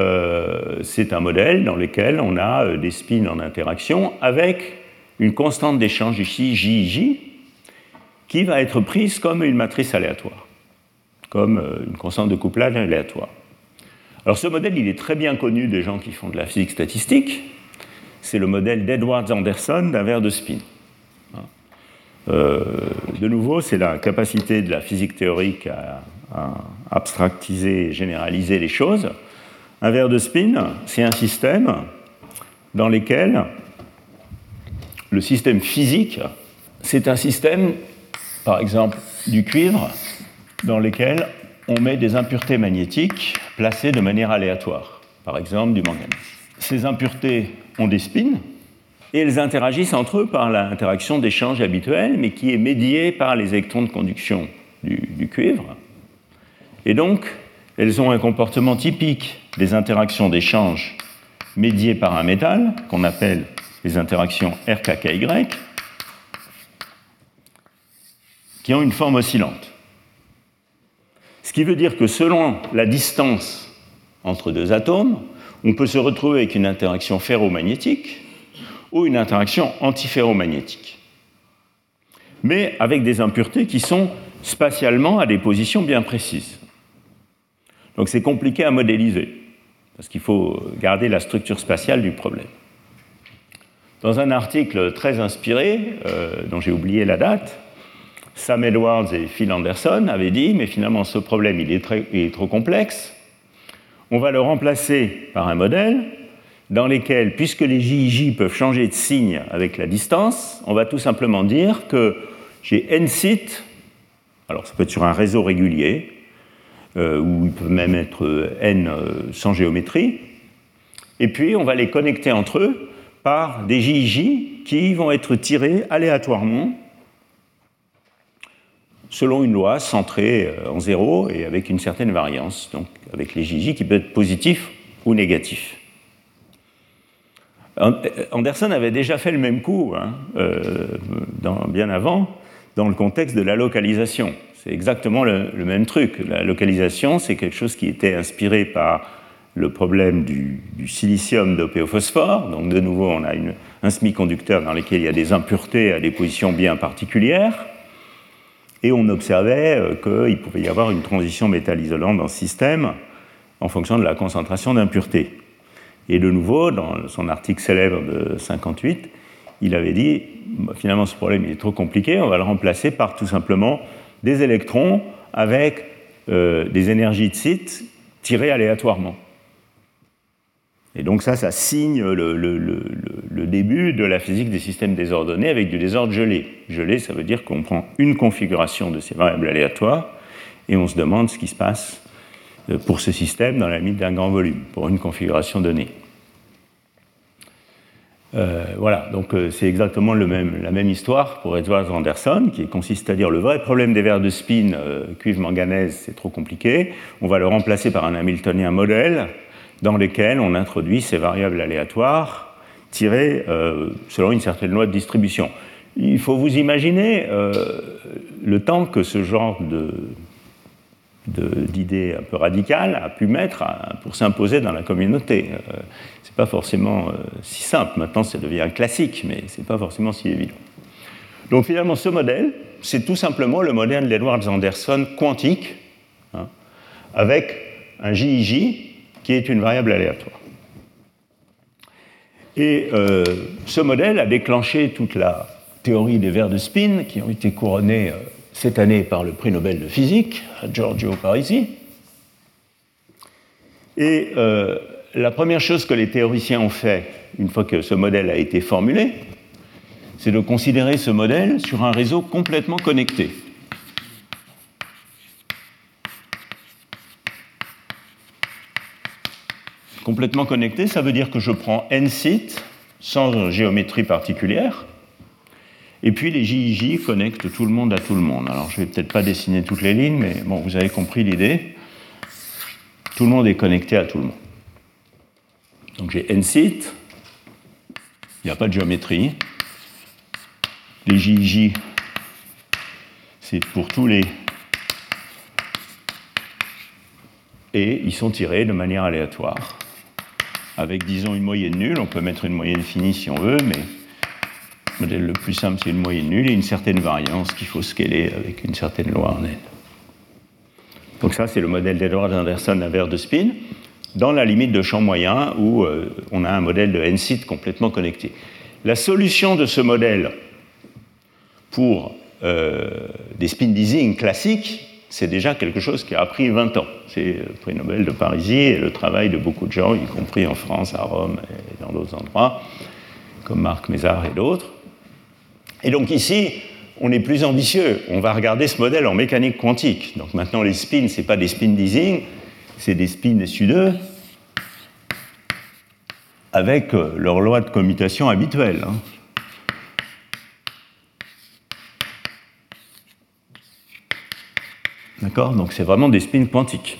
c'est un modèle dans lequel on a des spins en interaction avec une constante d'échange ici, JJ, qui va être prise comme une matrice aléatoire comme euh, une constante de couplage aléatoire. Alors ce modèle, il est très bien connu des gens qui font de la physique statistique. C'est le modèle d'Edwards Anderson d'un verre de spin. Hein. Euh, de nouveau, c'est la capacité de la physique théorique à, abstractiser et généraliser les choses. Un verre de spin, c'est un système dans lequel le système physique, c'est un système, par exemple, du cuivre, dans lesquels on met des impuretés magnétiques placées de manière aléatoire, par exemple du manganèse. Ces impuretés ont des spins et elles interagissent entre eux par l'interaction d'échange habituel, mais qui est médiée par les électrons de conduction du, du cuivre. Et donc, elles ont un comportement typique des interactions d'échange médiées par un métal, qu'on appelle les interactions RKKY, qui ont une forme oscillante. Ce qui veut dire que selon la distance entre deux atomes, on peut se retrouver avec une interaction ferromagnétique ou une interaction antiferromagnétique. Mais avec des impuretés qui sont spatialement à des positions bien précises. Donc c'est compliqué à modéliser, parce qu'il faut garder la structure spatiale du problème. Dans un article très inspiré, euh, dont j'ai oublié la date, Sam Edwards et Phil Anderson avaient dit, mais finalement ce problème il est, trop complexe, on va le remplacer par un modèle dans lequel, puisque les JJ peuvent changer de signe avec la distance, on va tout simplement dire que j'ai n sites, alors ça peut être sur un réseau régulier, ou il peut même être n euh, sans géométrie, et puis on va les connecter entre eux par des JJ qui vont être tirés aléatoirement selon une loi centrée euh, en zéro et avec une certaine variance, donc avec les JJ qui peuvent être positifs ou négatifs. Anderson avait déjà fait le même coup, hein, euh, bien avant, dans le contexte de la localisation. C'est exactement le, même truc. La localisation, c'est quelque chose qui était inspiré par le problème du, silicium dopé au phosphore. Donc, de nouveau, on a un semi-conducteur dans lequel il y a des impuretés à des positions bien particulières et on observait euh, qu'il pouvait y avoir une transition métal-isolante dans ce système en fonction de la concentration d'impuretés. Et de nouveau, dans son article célèbre de 58, il avait dit bah, finalement ce problème est trop compliqué, on va le remplacer par tout simplement des électrons avec euh, des énergies de site tirées aléatoirement. Et donc ça, ça signe le, début de la physique des systèmes désordonnés avec du désordre gelé. Gelé, ça veut dire qu'on prend une configuration de ces variables aléatoires et on se demande ce qui se passe euh, pour ce système dans la limite d'un grand volume, pour une configuration donnée. Euh, voilà, donc euh, c'est exactement la même histoire pour Edward Anderson, qui consiste à dire le vrai problème des verres de spin euh, cuivre-manganèse, c'est trop compliqué. On va le remplacer par un Hamiltonien modèle dans lequel on introduit ces variables aléatoires tirées selon une certaine loi de distribution. Il faut vous imaginer le temps que ce genre de, d'idées un peu radicales a pu mettre pour s'imposer dans la communauté. Ce euh, c'est pas forcément euh, si simple. Maintenant, ça devient classique, mais c'est pas forcément si évident. Donc finalement, ce modèle, c'est tout simplement le modèle d'Edward Anderson quantique, hein, avec un JIJ qui est une variable aléatoire. Et euh, ce modèle a déclenché toute la théorie des verres de spin qui ont été couronnés cette année par le prix Nobel de physique Giorgio Parisi. Et euh, la première chose que les théoriciens ont fait, une fois que ce modèle a été formulé, c'est de considérer ce modèle sur un réseau complètement connecté. Complètement connecté, ça veut dire que je prends n sites sans géométrie particulière, et puis les JIJ connectent tout le monde à tout le monde. Alors je ne vais peut-être pas dessiner toutes les lignes, mais bon, vous avez compris l'idée. Tout le monde est connecté à tout le monde. Donc j'ai n sites, il n'y a pas de géométrie. Les JIJ, c'est pour tous les. Et ils sont tirés de manière aléatoire. Avec, disons, une moyenne nulle. On peut mettre une moyenne finie si on veut, mais le modèle le plus simple, c'est une moyenne nulle et une certaine variance qu'il faut scaler avec une certaine loi en n. Donc ça, c'est le modèle d'Edward Anderson à verre de spin, dans la limite de champ moyen où euh, on a un modèle de n-site complètement connecté. La solution de ce modèle pour euh, des spin deasing classiques, c'est déjà quelque chose qui a pris 20 ans. C'est le prix Nobel de Parisie et le travail de beaucoup de gens, y compris en France, à Rome et dans d'autres endroits, comme Marc Mézard et d'autres. Et donc ici, on est plus ambitieux. On va regarder ce modèle en mécanique quantique. Donc maintenant, les spins, ce n'est pas des spin deasing, c'est des spins SU2 avec euh, leur loi de commutation habituelle. Hein. D'accord? Donc c'est vraiment des spins quantiques.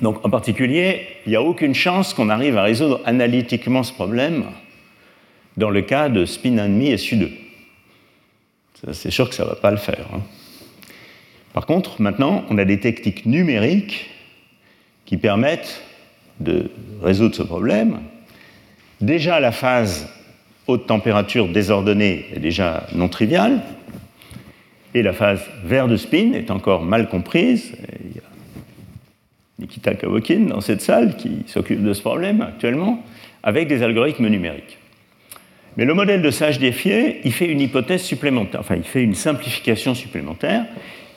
Donc en particulier, il n'y a aucune chance qu'on arrive à résoudre analytiquement ce problème dans le cas de spin 1,5 SU2. C'est sûr que ça ne va pas le faire. Hein. Par contre, maintenant, on a des techniques numériques qui permettent de résoudre ce problème. Déjà, la phase haute température désordonnée est déjà non triviale, et la phase vert de spin est encore mal comprise. Il y a Nikita Kawokin dans cette salle qui s'occupe de ce problème actuellement, avec des algorithmes numériques. Mais le modèle de Sage défié, il fait une hypothèse supplémentaire, enfin il fait une simplification supplémentaire.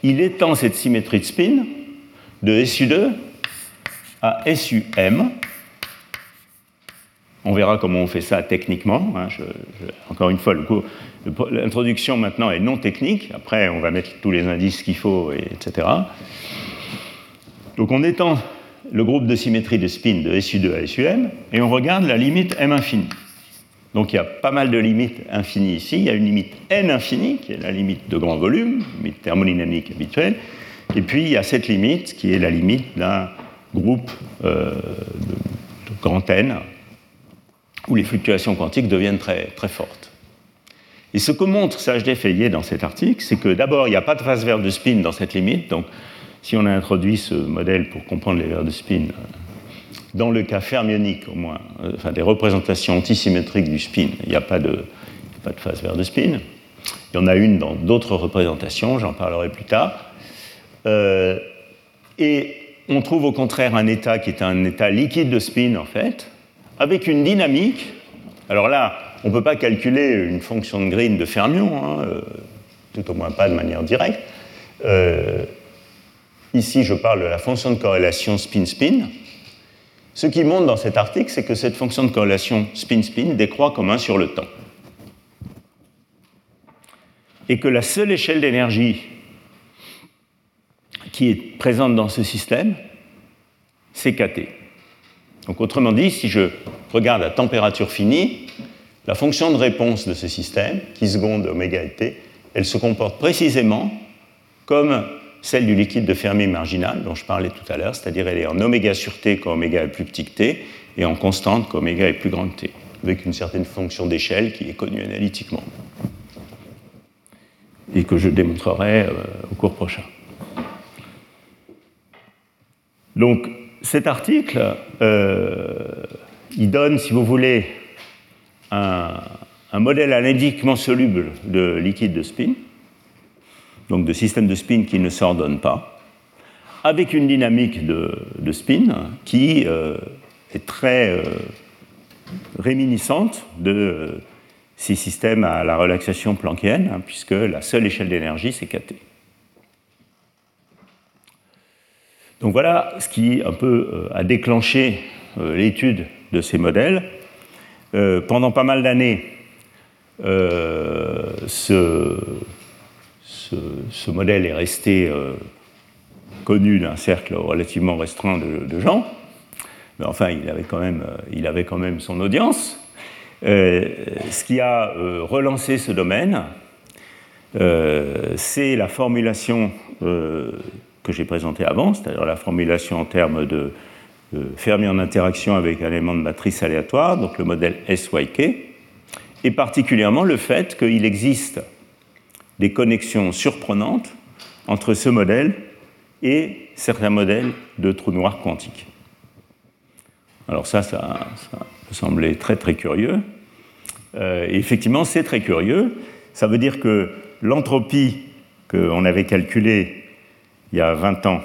Il étend cette symétrie de spin de SU2 à SUM. On verra comment on fait ça techniquement. Hein. encore une fois, l'introduction maintenant est non technique. Après, on va mettre tous les indices qu'il faut, etc. Donc on étend le groupe de symétrie de spin de SU2 à SUM et on regarde la limite M infinie. Donc il y a pas mal de limites infinies ici. Il y a une limite n infinie, qui est la limite de grand volume, limite thermodynamique habituelle. Et puis il y a cette limite, qui est la limite d'un groupe euh, de, grand n, où les fluctuations quantiques deviennent très, très fortes. Et ce que montre Sajdev Fayet dans cet article, c'est que d'abord, il n'y a pas de phase verte de spin dans cette limite. Donc, si on a introduit ce modèle pour comprendre les verres de spin, dans le cas fermionique au moins, euh, enfin des représentations antisymétriques du spin, il n'y a pas de, phase vert de spin. Il y en a une dans d'autres représentations, j'en parlerai plus tard. Euh, et on trouve au contraire un état qui est un état liquide de spin, en fait, avec une dynamique. Alors là, on ne peut pas calculer une fonction de Green de fermion, hein, euh, tout au moins pas de manière directe. ici, je parle de la fonction de corrélation spin-spin. Ce qui montre dans cet article, c'est que cette fonction de corrélation spin-spin décroît comme 1 sur le temps. Et que la seule échelle d'énergie qui est présente dans ce système, c'est kT. Donc autrement dit, si je regarde à température finie, la fonction de réponse de ce système, qui seconde oméga t, elle se comporte précisément comme celle du liquide de Fermi marginal dont je parlais tout à l'heure, c'est-à-dire elle est en oméga sur t quand oméga est plus petit que t, et en constante quand oméga est plus grand que t, avec une certaine fonction d'échelle qui est connue analytiquement, et que je démontrerai euh, au cours prochain. Donc cet article, euh, il donne, si vous voulez, un, modèle analytiquement soluble de liquide de spin, donc de système de spin qui ne s'ordonne pas, avec une dynamique de, spin qui euh, est très euh, réminiscente de ces systèmes à la relaxation planckienne, hein, puisque la seule échelle d'énergie, c'est kT. Donc voilà ce qui un peu euh, a déclenché euh, l'étude de ces modèles. Euh, pendant pas mal d'années, ce, modèle est resté connu d'un cercle relativement restreint de, gens, mais enfin, il avait quand même, même son audience. ce qui a relancé ce domaine, c'est la formulation que j'ai présenté avant, c'est-à-dire la formulation en termes de Fermi en interaction avec un élément de matrice aléatoire, donc le modèle SYK, et particulièrement le fait qu'il existe des connexions surprenantes entre ce modèle et certains modèles de trous noirs quantiques. Alors ça, ça, peut sembler très très curieux. Euh, et effectivement, c'est très curieux. Ça veut dire que l'entropie qu'on avait calculée il y a 20 ans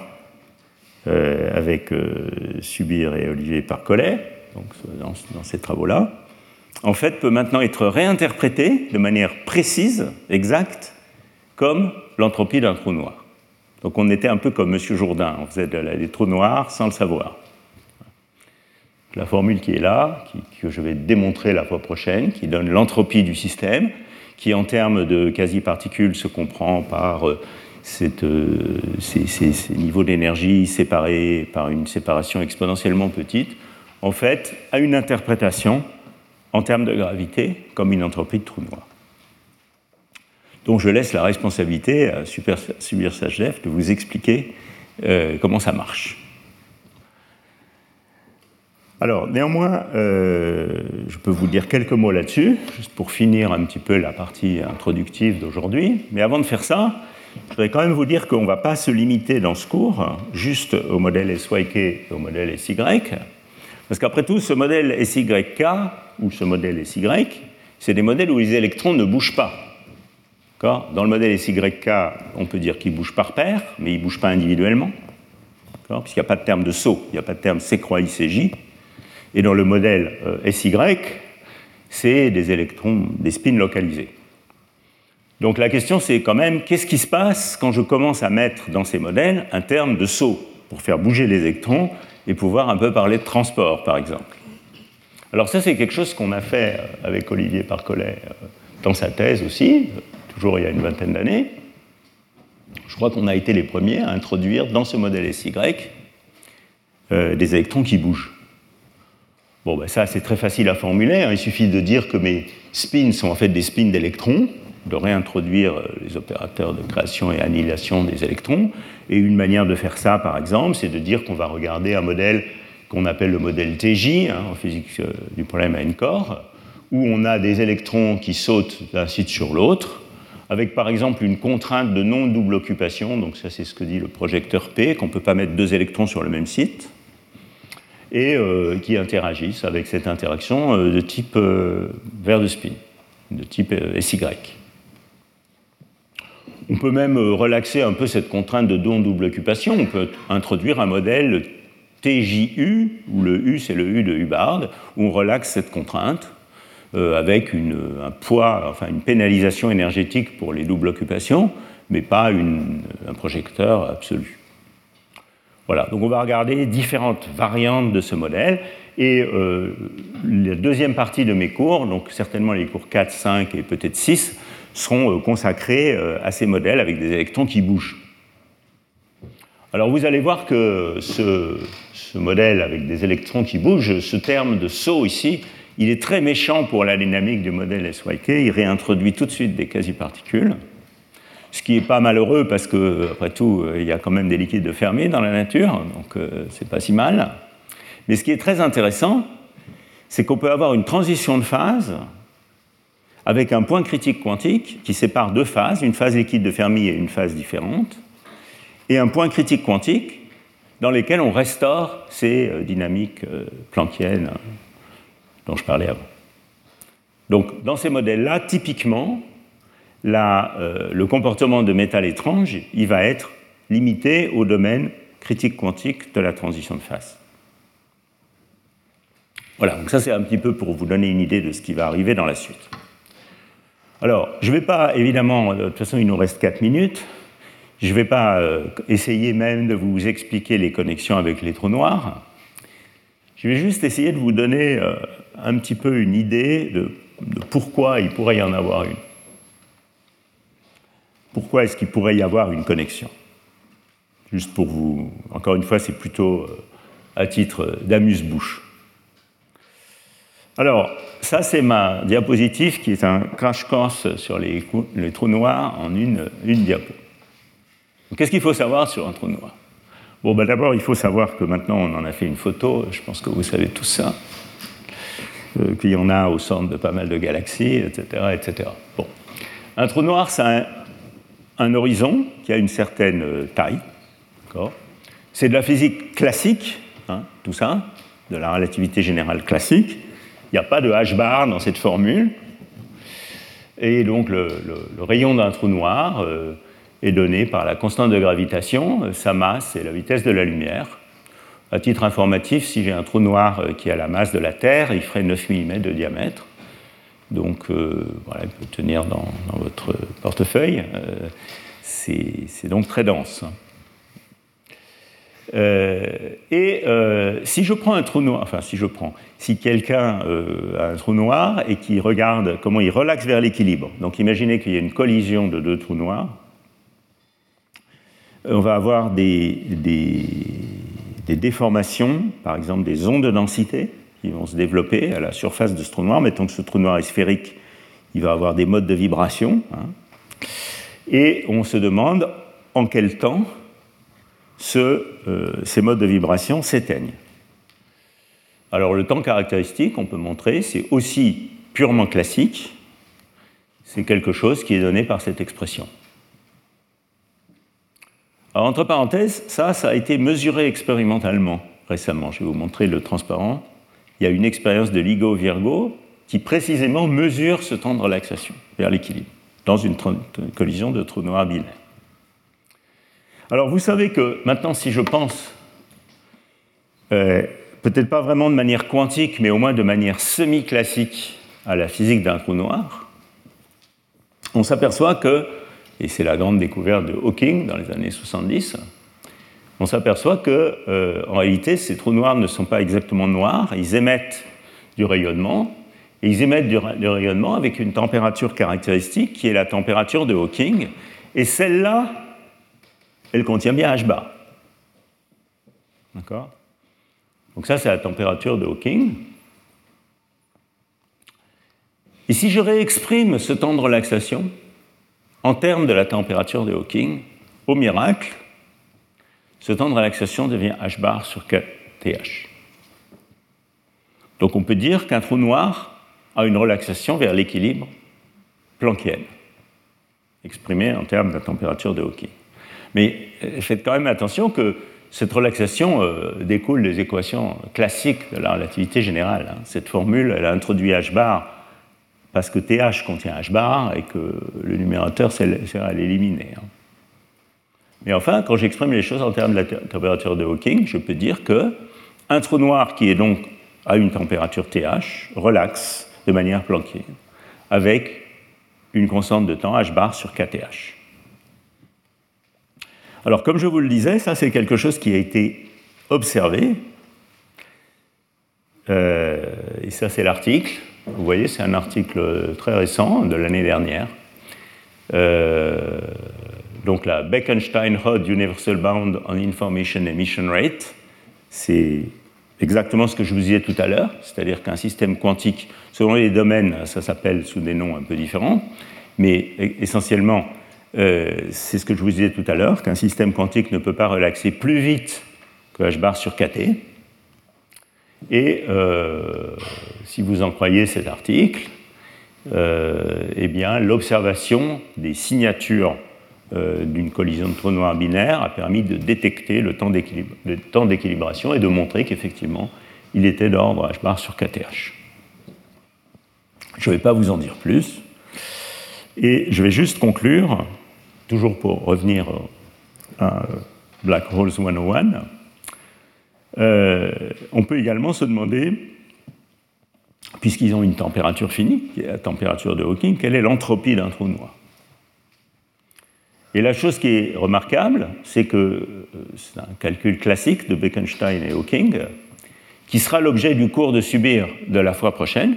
euh, avec euh, Subir et Olivier Parcollet, dans, ces travaux-là, en fait, peut maintenant être réinterprété de manière précise, exacte, comme l'entropie d'un trou noir. Donc on était un peu comme M. Jourdain, on faisait des trous noirs sans le savoir. La formule qui est là, que je vais démontrer la fois prochaine, qui donne l'entropie du système, qui en termes de quasi-particules se comprend par euh, euh, ces, niveaux d'énergie séparés par une séparation exponentiellement petite, en fait, a une interprétation en termes de gravité comme une entropie de trou noir. Donc je laisse la responsabilité à Subir de vous expliquer euh, comment ça marche. Alors, néanmoins, euh, je peux vous dire quelques mots là-dessus, juste pour finir un petit peu la partie introductive d'aujourd'hui. Mais avant de faire ça, je voudrais quand même vous dire qu'on ne va pas se limiter dans ce cours juste au modèle SYK et au modèle SY, parce qu'après tout, ce modèle SYK ou ce modèle SY, c'est des modèles où les électrons ne bougent pas. Dans le modèle SYK, on peut dire qu'ils bougent par paire, mais ils ne bougent pas individuellement, puisqu'il n'y a pas de terme de saut, il n'y a pas de terme C croix ICJ. Et dans le modèle euh, SY, c'est des électrons, des spins localisés. Donc la question, c'est quand même, qu'est-ce qui se passe quand je commence à mettre dans ces modèles un terme de saut pour faire bouger les électrons et pouvoir un peu parler de transport, par exemple? Alors ça, c'est quelque chose qu'on a fait euh, avec Olivier Parcollet euh, dans sa thèse aussi, toujours il y a une vingtaine d'années. Je crois qu'on a été les premiers à introduire dans ce modèle SY euh, des électrons qui bougent. Bon, ben ça, c'est très facile à formuler. Hein. Il suffit de dire que mes spins sont en fait des spins d'électrons de réintroduire euh, les opérateurs de création et annihilation des électrons. Et une manière de faire ça, par exemple, c'est de dire qu'on va regarder un modèle qu'on appelle le modèle TJ, hein, en physique euh, du problème à N-corps, où on a des électrons qui sautent d'un site sur l'autre, avec par exemple une contrainte de non-double occupation, donc ça c'est ce que dit le projecteur P, qu'on ne peut pas mettre deux électrons sur le même site, et euh, qui interagissent avec cette interaction de type verre de spin, de type SY. On peut même euh, relaxer un peu cette contrainte de don double occupation. On peut introduire un modèle TJU, où le U c'est le U de Hubbard, où on relaxe cette contrainte euh, avec un poids, enfin une pénalisation énergétique pour les doubles occupations, mais pas un projecteur absolu. Voilà, donc on va regarder différentes variantes de ce modèle. Et euh, la deuxième partie de mes cours, donc certainement les cours 4, 5 et peut-être 6, seront euh, consacrés euh, à ces modèles avec des électrons qui bougent. Alors vous allez voir que ce, ce modèle avec des électrons qui bougent, ce terme de saut ici, il est très méchant pour la dynamique du modèle SYK. Il réintroduit tout de suite des quasi-particules, ce qui n'est pas malheureux parce que, après tout, il y a quand même des liquides de Fermi dans la nature, donc euh, c'est pas si mal. Mais ce qui est très intéressant, c'est qu'on peut avoir une transition de phase avec un point critique quantique qui sépare deux phases, une phase liquide de Fermi et une phase différente, et un point critique quantique dans lesquels on restaure ces euh, dynamiques euh, planckiennes dont je parlais avant. Donc, dans ces modèles-là, typiquement, euh, le comportement de métal étrange, il va être limité au domaine critique quantique de la transition de phase. Voilà, donc ça c'est un petit peu pour vous donner une idée de ce qui va arriver dans la suite. Alors, je ne vais pas, évidemment, de toute façon il nous reste 4 minutes, je ne vais pas euh, essayer même de vous expliquer les connexions avec les trous noirs, je vais juste essayer de vous donner euh, un petit peu une idée de, pourquoi il pourrait y en avoir une. Pourquoi est-ce qu'il pourrait y avoir une connexion? Juste pour vous, encore une fois, c'est plutôt euh, à titre d'amuse-bouche. Alors, ça, c'est ma diapositive qui est un crash course sur les, trous noirs en une, une diapo. Qu'est-ce qu'il faut savoir sur un trou noir? Bon, ben d'abord, il faut savoir que maintenant, on en a fait une photo, je pense que vous savez tout ça, qu'il y en a au centre de pas mal de galaxies, etc. etc. Bon. Un trou noir, c'est un, horizon qui a une certaine euh, taille. C'est de la physique classique, hein, tout ça, de la relativité générale classique. Il n'y a pas de h-bar dans cette formule. Et donc le, rayon d'un trou noir euh, est donné par la constante de gravitation, euh, sa masse et la vitesse de la lumière. À titre informatif, si j'ai un trou noir euh, qui a la masse de la Terre, il ferait 9 mm de diamètre. Donc voilà, il peut tenir dans, votre portefeuille. C'est donc très dense. Euh, et euh, si je prends un trou noir, enfin si je prends, si quelqu'un euh, a un trou noir et qui regarde comment il relaxe vers l'équilibre, donc imaginez qu'il y ait une collision de deux trous noirs, on va avoir des, des, déformations, par exemple des ondes de densité qui vont se développer à la surface de ce trou noir. Mettons que ce trou noir est sphérique, il va avoir des modes de vibration. Hein. et on se demande en quel temps euh, ces modes de vibration s'éteignent. Alors le temps caractéristique, on peut montrer, c'est aussi purement classique, c'est quelque chose qui est donné par cette expression. Alors entre parenthèses, ça, ça a été mesuré expérimentalement récemment. Je vais vous montrer le transparent. Il y a une expérience de LIGO Virgo qui précisément mesure ce temps de relaxation vers l'équilibre dans une collision de trous noirs binaires. Alors vous savez que maintenant, si je pense, euh, peut-être pas vraiment de manière quantique, mais au moins de manière semi-classique à la physique d'un trou noir, on s'aperçoit que, et c'est la grande découverte de Hawking dans les années 70, on s'aperçoit que, euh, en réalité, ces trous noirs ne sont pas exactement noirs, ils émettent du rayonnement, et ils émettent du, du rayonnement avec une température caractéristique qui est la température de Hawking, et celle-là, elle contient bien H bar. D'accord? Donc ça, c'est la température de Hawking. Et si je réexprime ce temps de relaxation en termes de la température de Hawking, au miracle, ce temps de relaxation devient H bar sur TH. Donc on peut dire qu'un trou noir a une relaxation vers l'équilibre planckienne, exprimée en termes de la température de Hawking. Mais euh, faites quand même attention que cette relaxation euh, découle des équations classiques de la relativité générale. Hein. Cette formule, elle a introduit h bar parce que TH contient h bar et que le numérateur sert à l'éliminer. Hein. Mais enfin, quand j'exprime les choses en termes de la température de Hawking, je peux dire que un trou noir qui est donc à une température TH relaxe de manière planquienne avec une constante de temps h bar sur KTH. Alors, comme je vous le disais, ça c'est quelque chose qui a été observé. Euh, et ça c'est l'article. Vous voyez, c'est un article très récent de l'année dernière. Euh, donc la Bekenstein-Hod Universal Bound on Information Emission Rate, c'est exactement ce que je vous disais tout à l'heure, c'est-à-dire qu'un système quantique, selon les domaines, ça s'appelle sous des noms un peu différents, mais essentiellement, euh, c'est ce que je vous disais tout à l'heure, qu'un système quantique ne peut pas relaxer plus vite que h bar sur kt. Et euh, si vous en croyez cet article, euh, eh bien, l'observation des signatures euh, d'une collision de trous noirs binaires a permis de détecter le temps d'équilibration et de montrer qu'effectivement, il était d'ordre h bar sur kth. Je ne vais pas vous en dire plus. Et je vais juste conclure, toujours pour revenir à Black Holes 101. Euh, on peut également se demander puisqu'ils ont une température finie, qui est la température de Hawking, quelle est l'entropie d'un trou noir Et la chose qui est remarquable, c'est que euh, c'est un calcul classique de Bekenstein et Hawking, qui sera l'objet du cours de subir de la fois prochaine.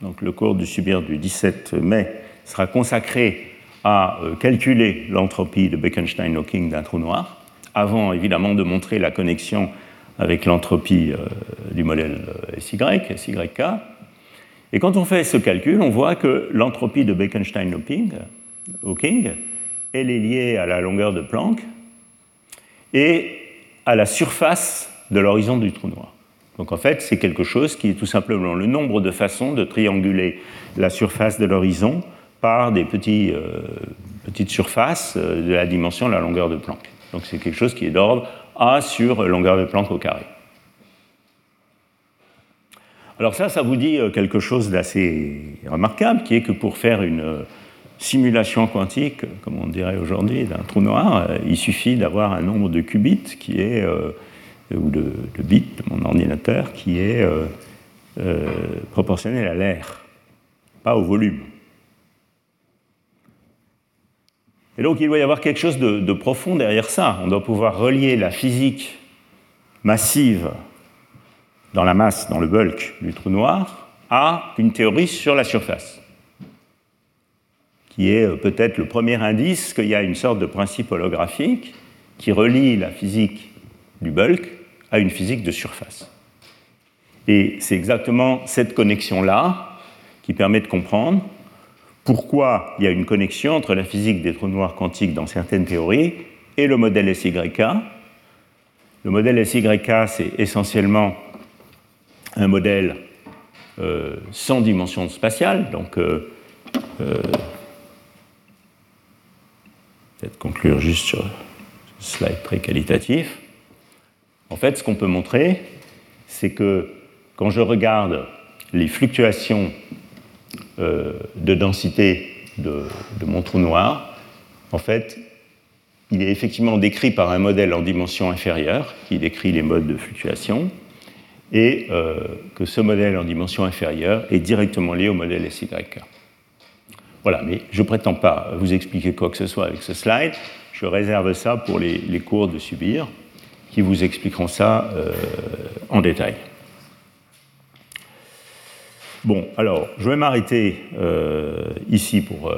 Donc le cours de subir du 17 mai sera consacré à euh, calculer l'entropie de Bekenstein-Hawking d'un trou noir, avant évidemment de montrer la connexion avec l'entropie euh, du modèle SY, SYK. Et quand on fait ce calcul, on voit que l'entropie de Bekenstein-Hawking, elle est liée à la longueur de Planck et à la surface de l'horizon du trou noir. Donc en fait, c'est quelque chose qui est tout simplement le nombre de façons de trianguler la surface de l'horizon par des euh, petites surfaces euh, de la dimension de la longueur de Planck. Donc c'est quelque chose qui est d'ordre A sur longueur de Planck au carré. Alors ça, ça vous dit euh, quelque chose d'assez remarquable, qui est que pour faire une euh, simulation quantique, comme on dirait aujourd'hui, d'un trou noir, euh, il suffit d'avoir un nombre de qubits qui est, ou de, bits de mon ordinateur qui est proportionnel à l'air, pas au volume. Et donc il doit y avoir quelque chose de profond derrière ça. On doit pouvoir relier la physique massive dans la masse, dans le bulk du trou noir, à une théorie sur la surface, qui est euh, peut-être le premier indice qu'il y a une sorte de principe holographique qui relie la physique du bulk à une physique de surface. Et c'est exactement cette connexion-là qui permet de comprendre pourquoi il y a une connexion entre la physique des trous noirs quantiques dans certaines théories et le modèle SYK. Le modèle SYK, c'est essentiellement un modèle euh, sans dimension spatiale, donc euh, euh, peut-être conclure juste sur ce slide très qualitatif. En fait, ce qu'on peut montrer, c'est que quand je regarde les fluctuations de densité de, de, mon trou noir, en fait, il est effectivement décrit par un modèle en dimension inférieure qui décrit les modes de fluctuation et euh, que ce modèle en dimension inférieure est directement lié au modèle SYK. Voilà, mais je ne prétends pas vous expliquer quoi que ce soit avec ce slide. Je réserve ça pour les, cours de Subir, qui vous expliqueront ça euh, en détail. Bon, alors, je vais m'arrêter euh, ici pour,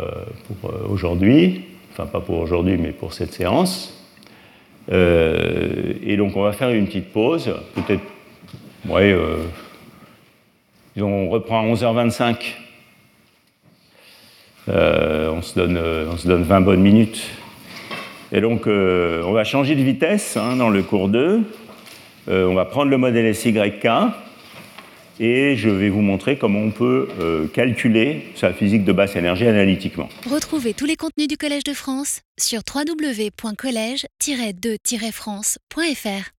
pour aujourd'hui, enfin pas pour aujourd'hui, mais pour cette séance. et donc, on va faire une petite pause, peut-être euh, on reprend à 11h25. Euh, on, se donne, euh, on se donne 20 bonnes minutes. Et donc, on va changer de vitesse hein, dans le cours 2. on va prendre le modèle SYK et je vais vous montrer comment on peut calculer sa physique de basse énergie analytiquement. Retrouvez tous les contenus du Collège de France sur www.colège-2-france.fr.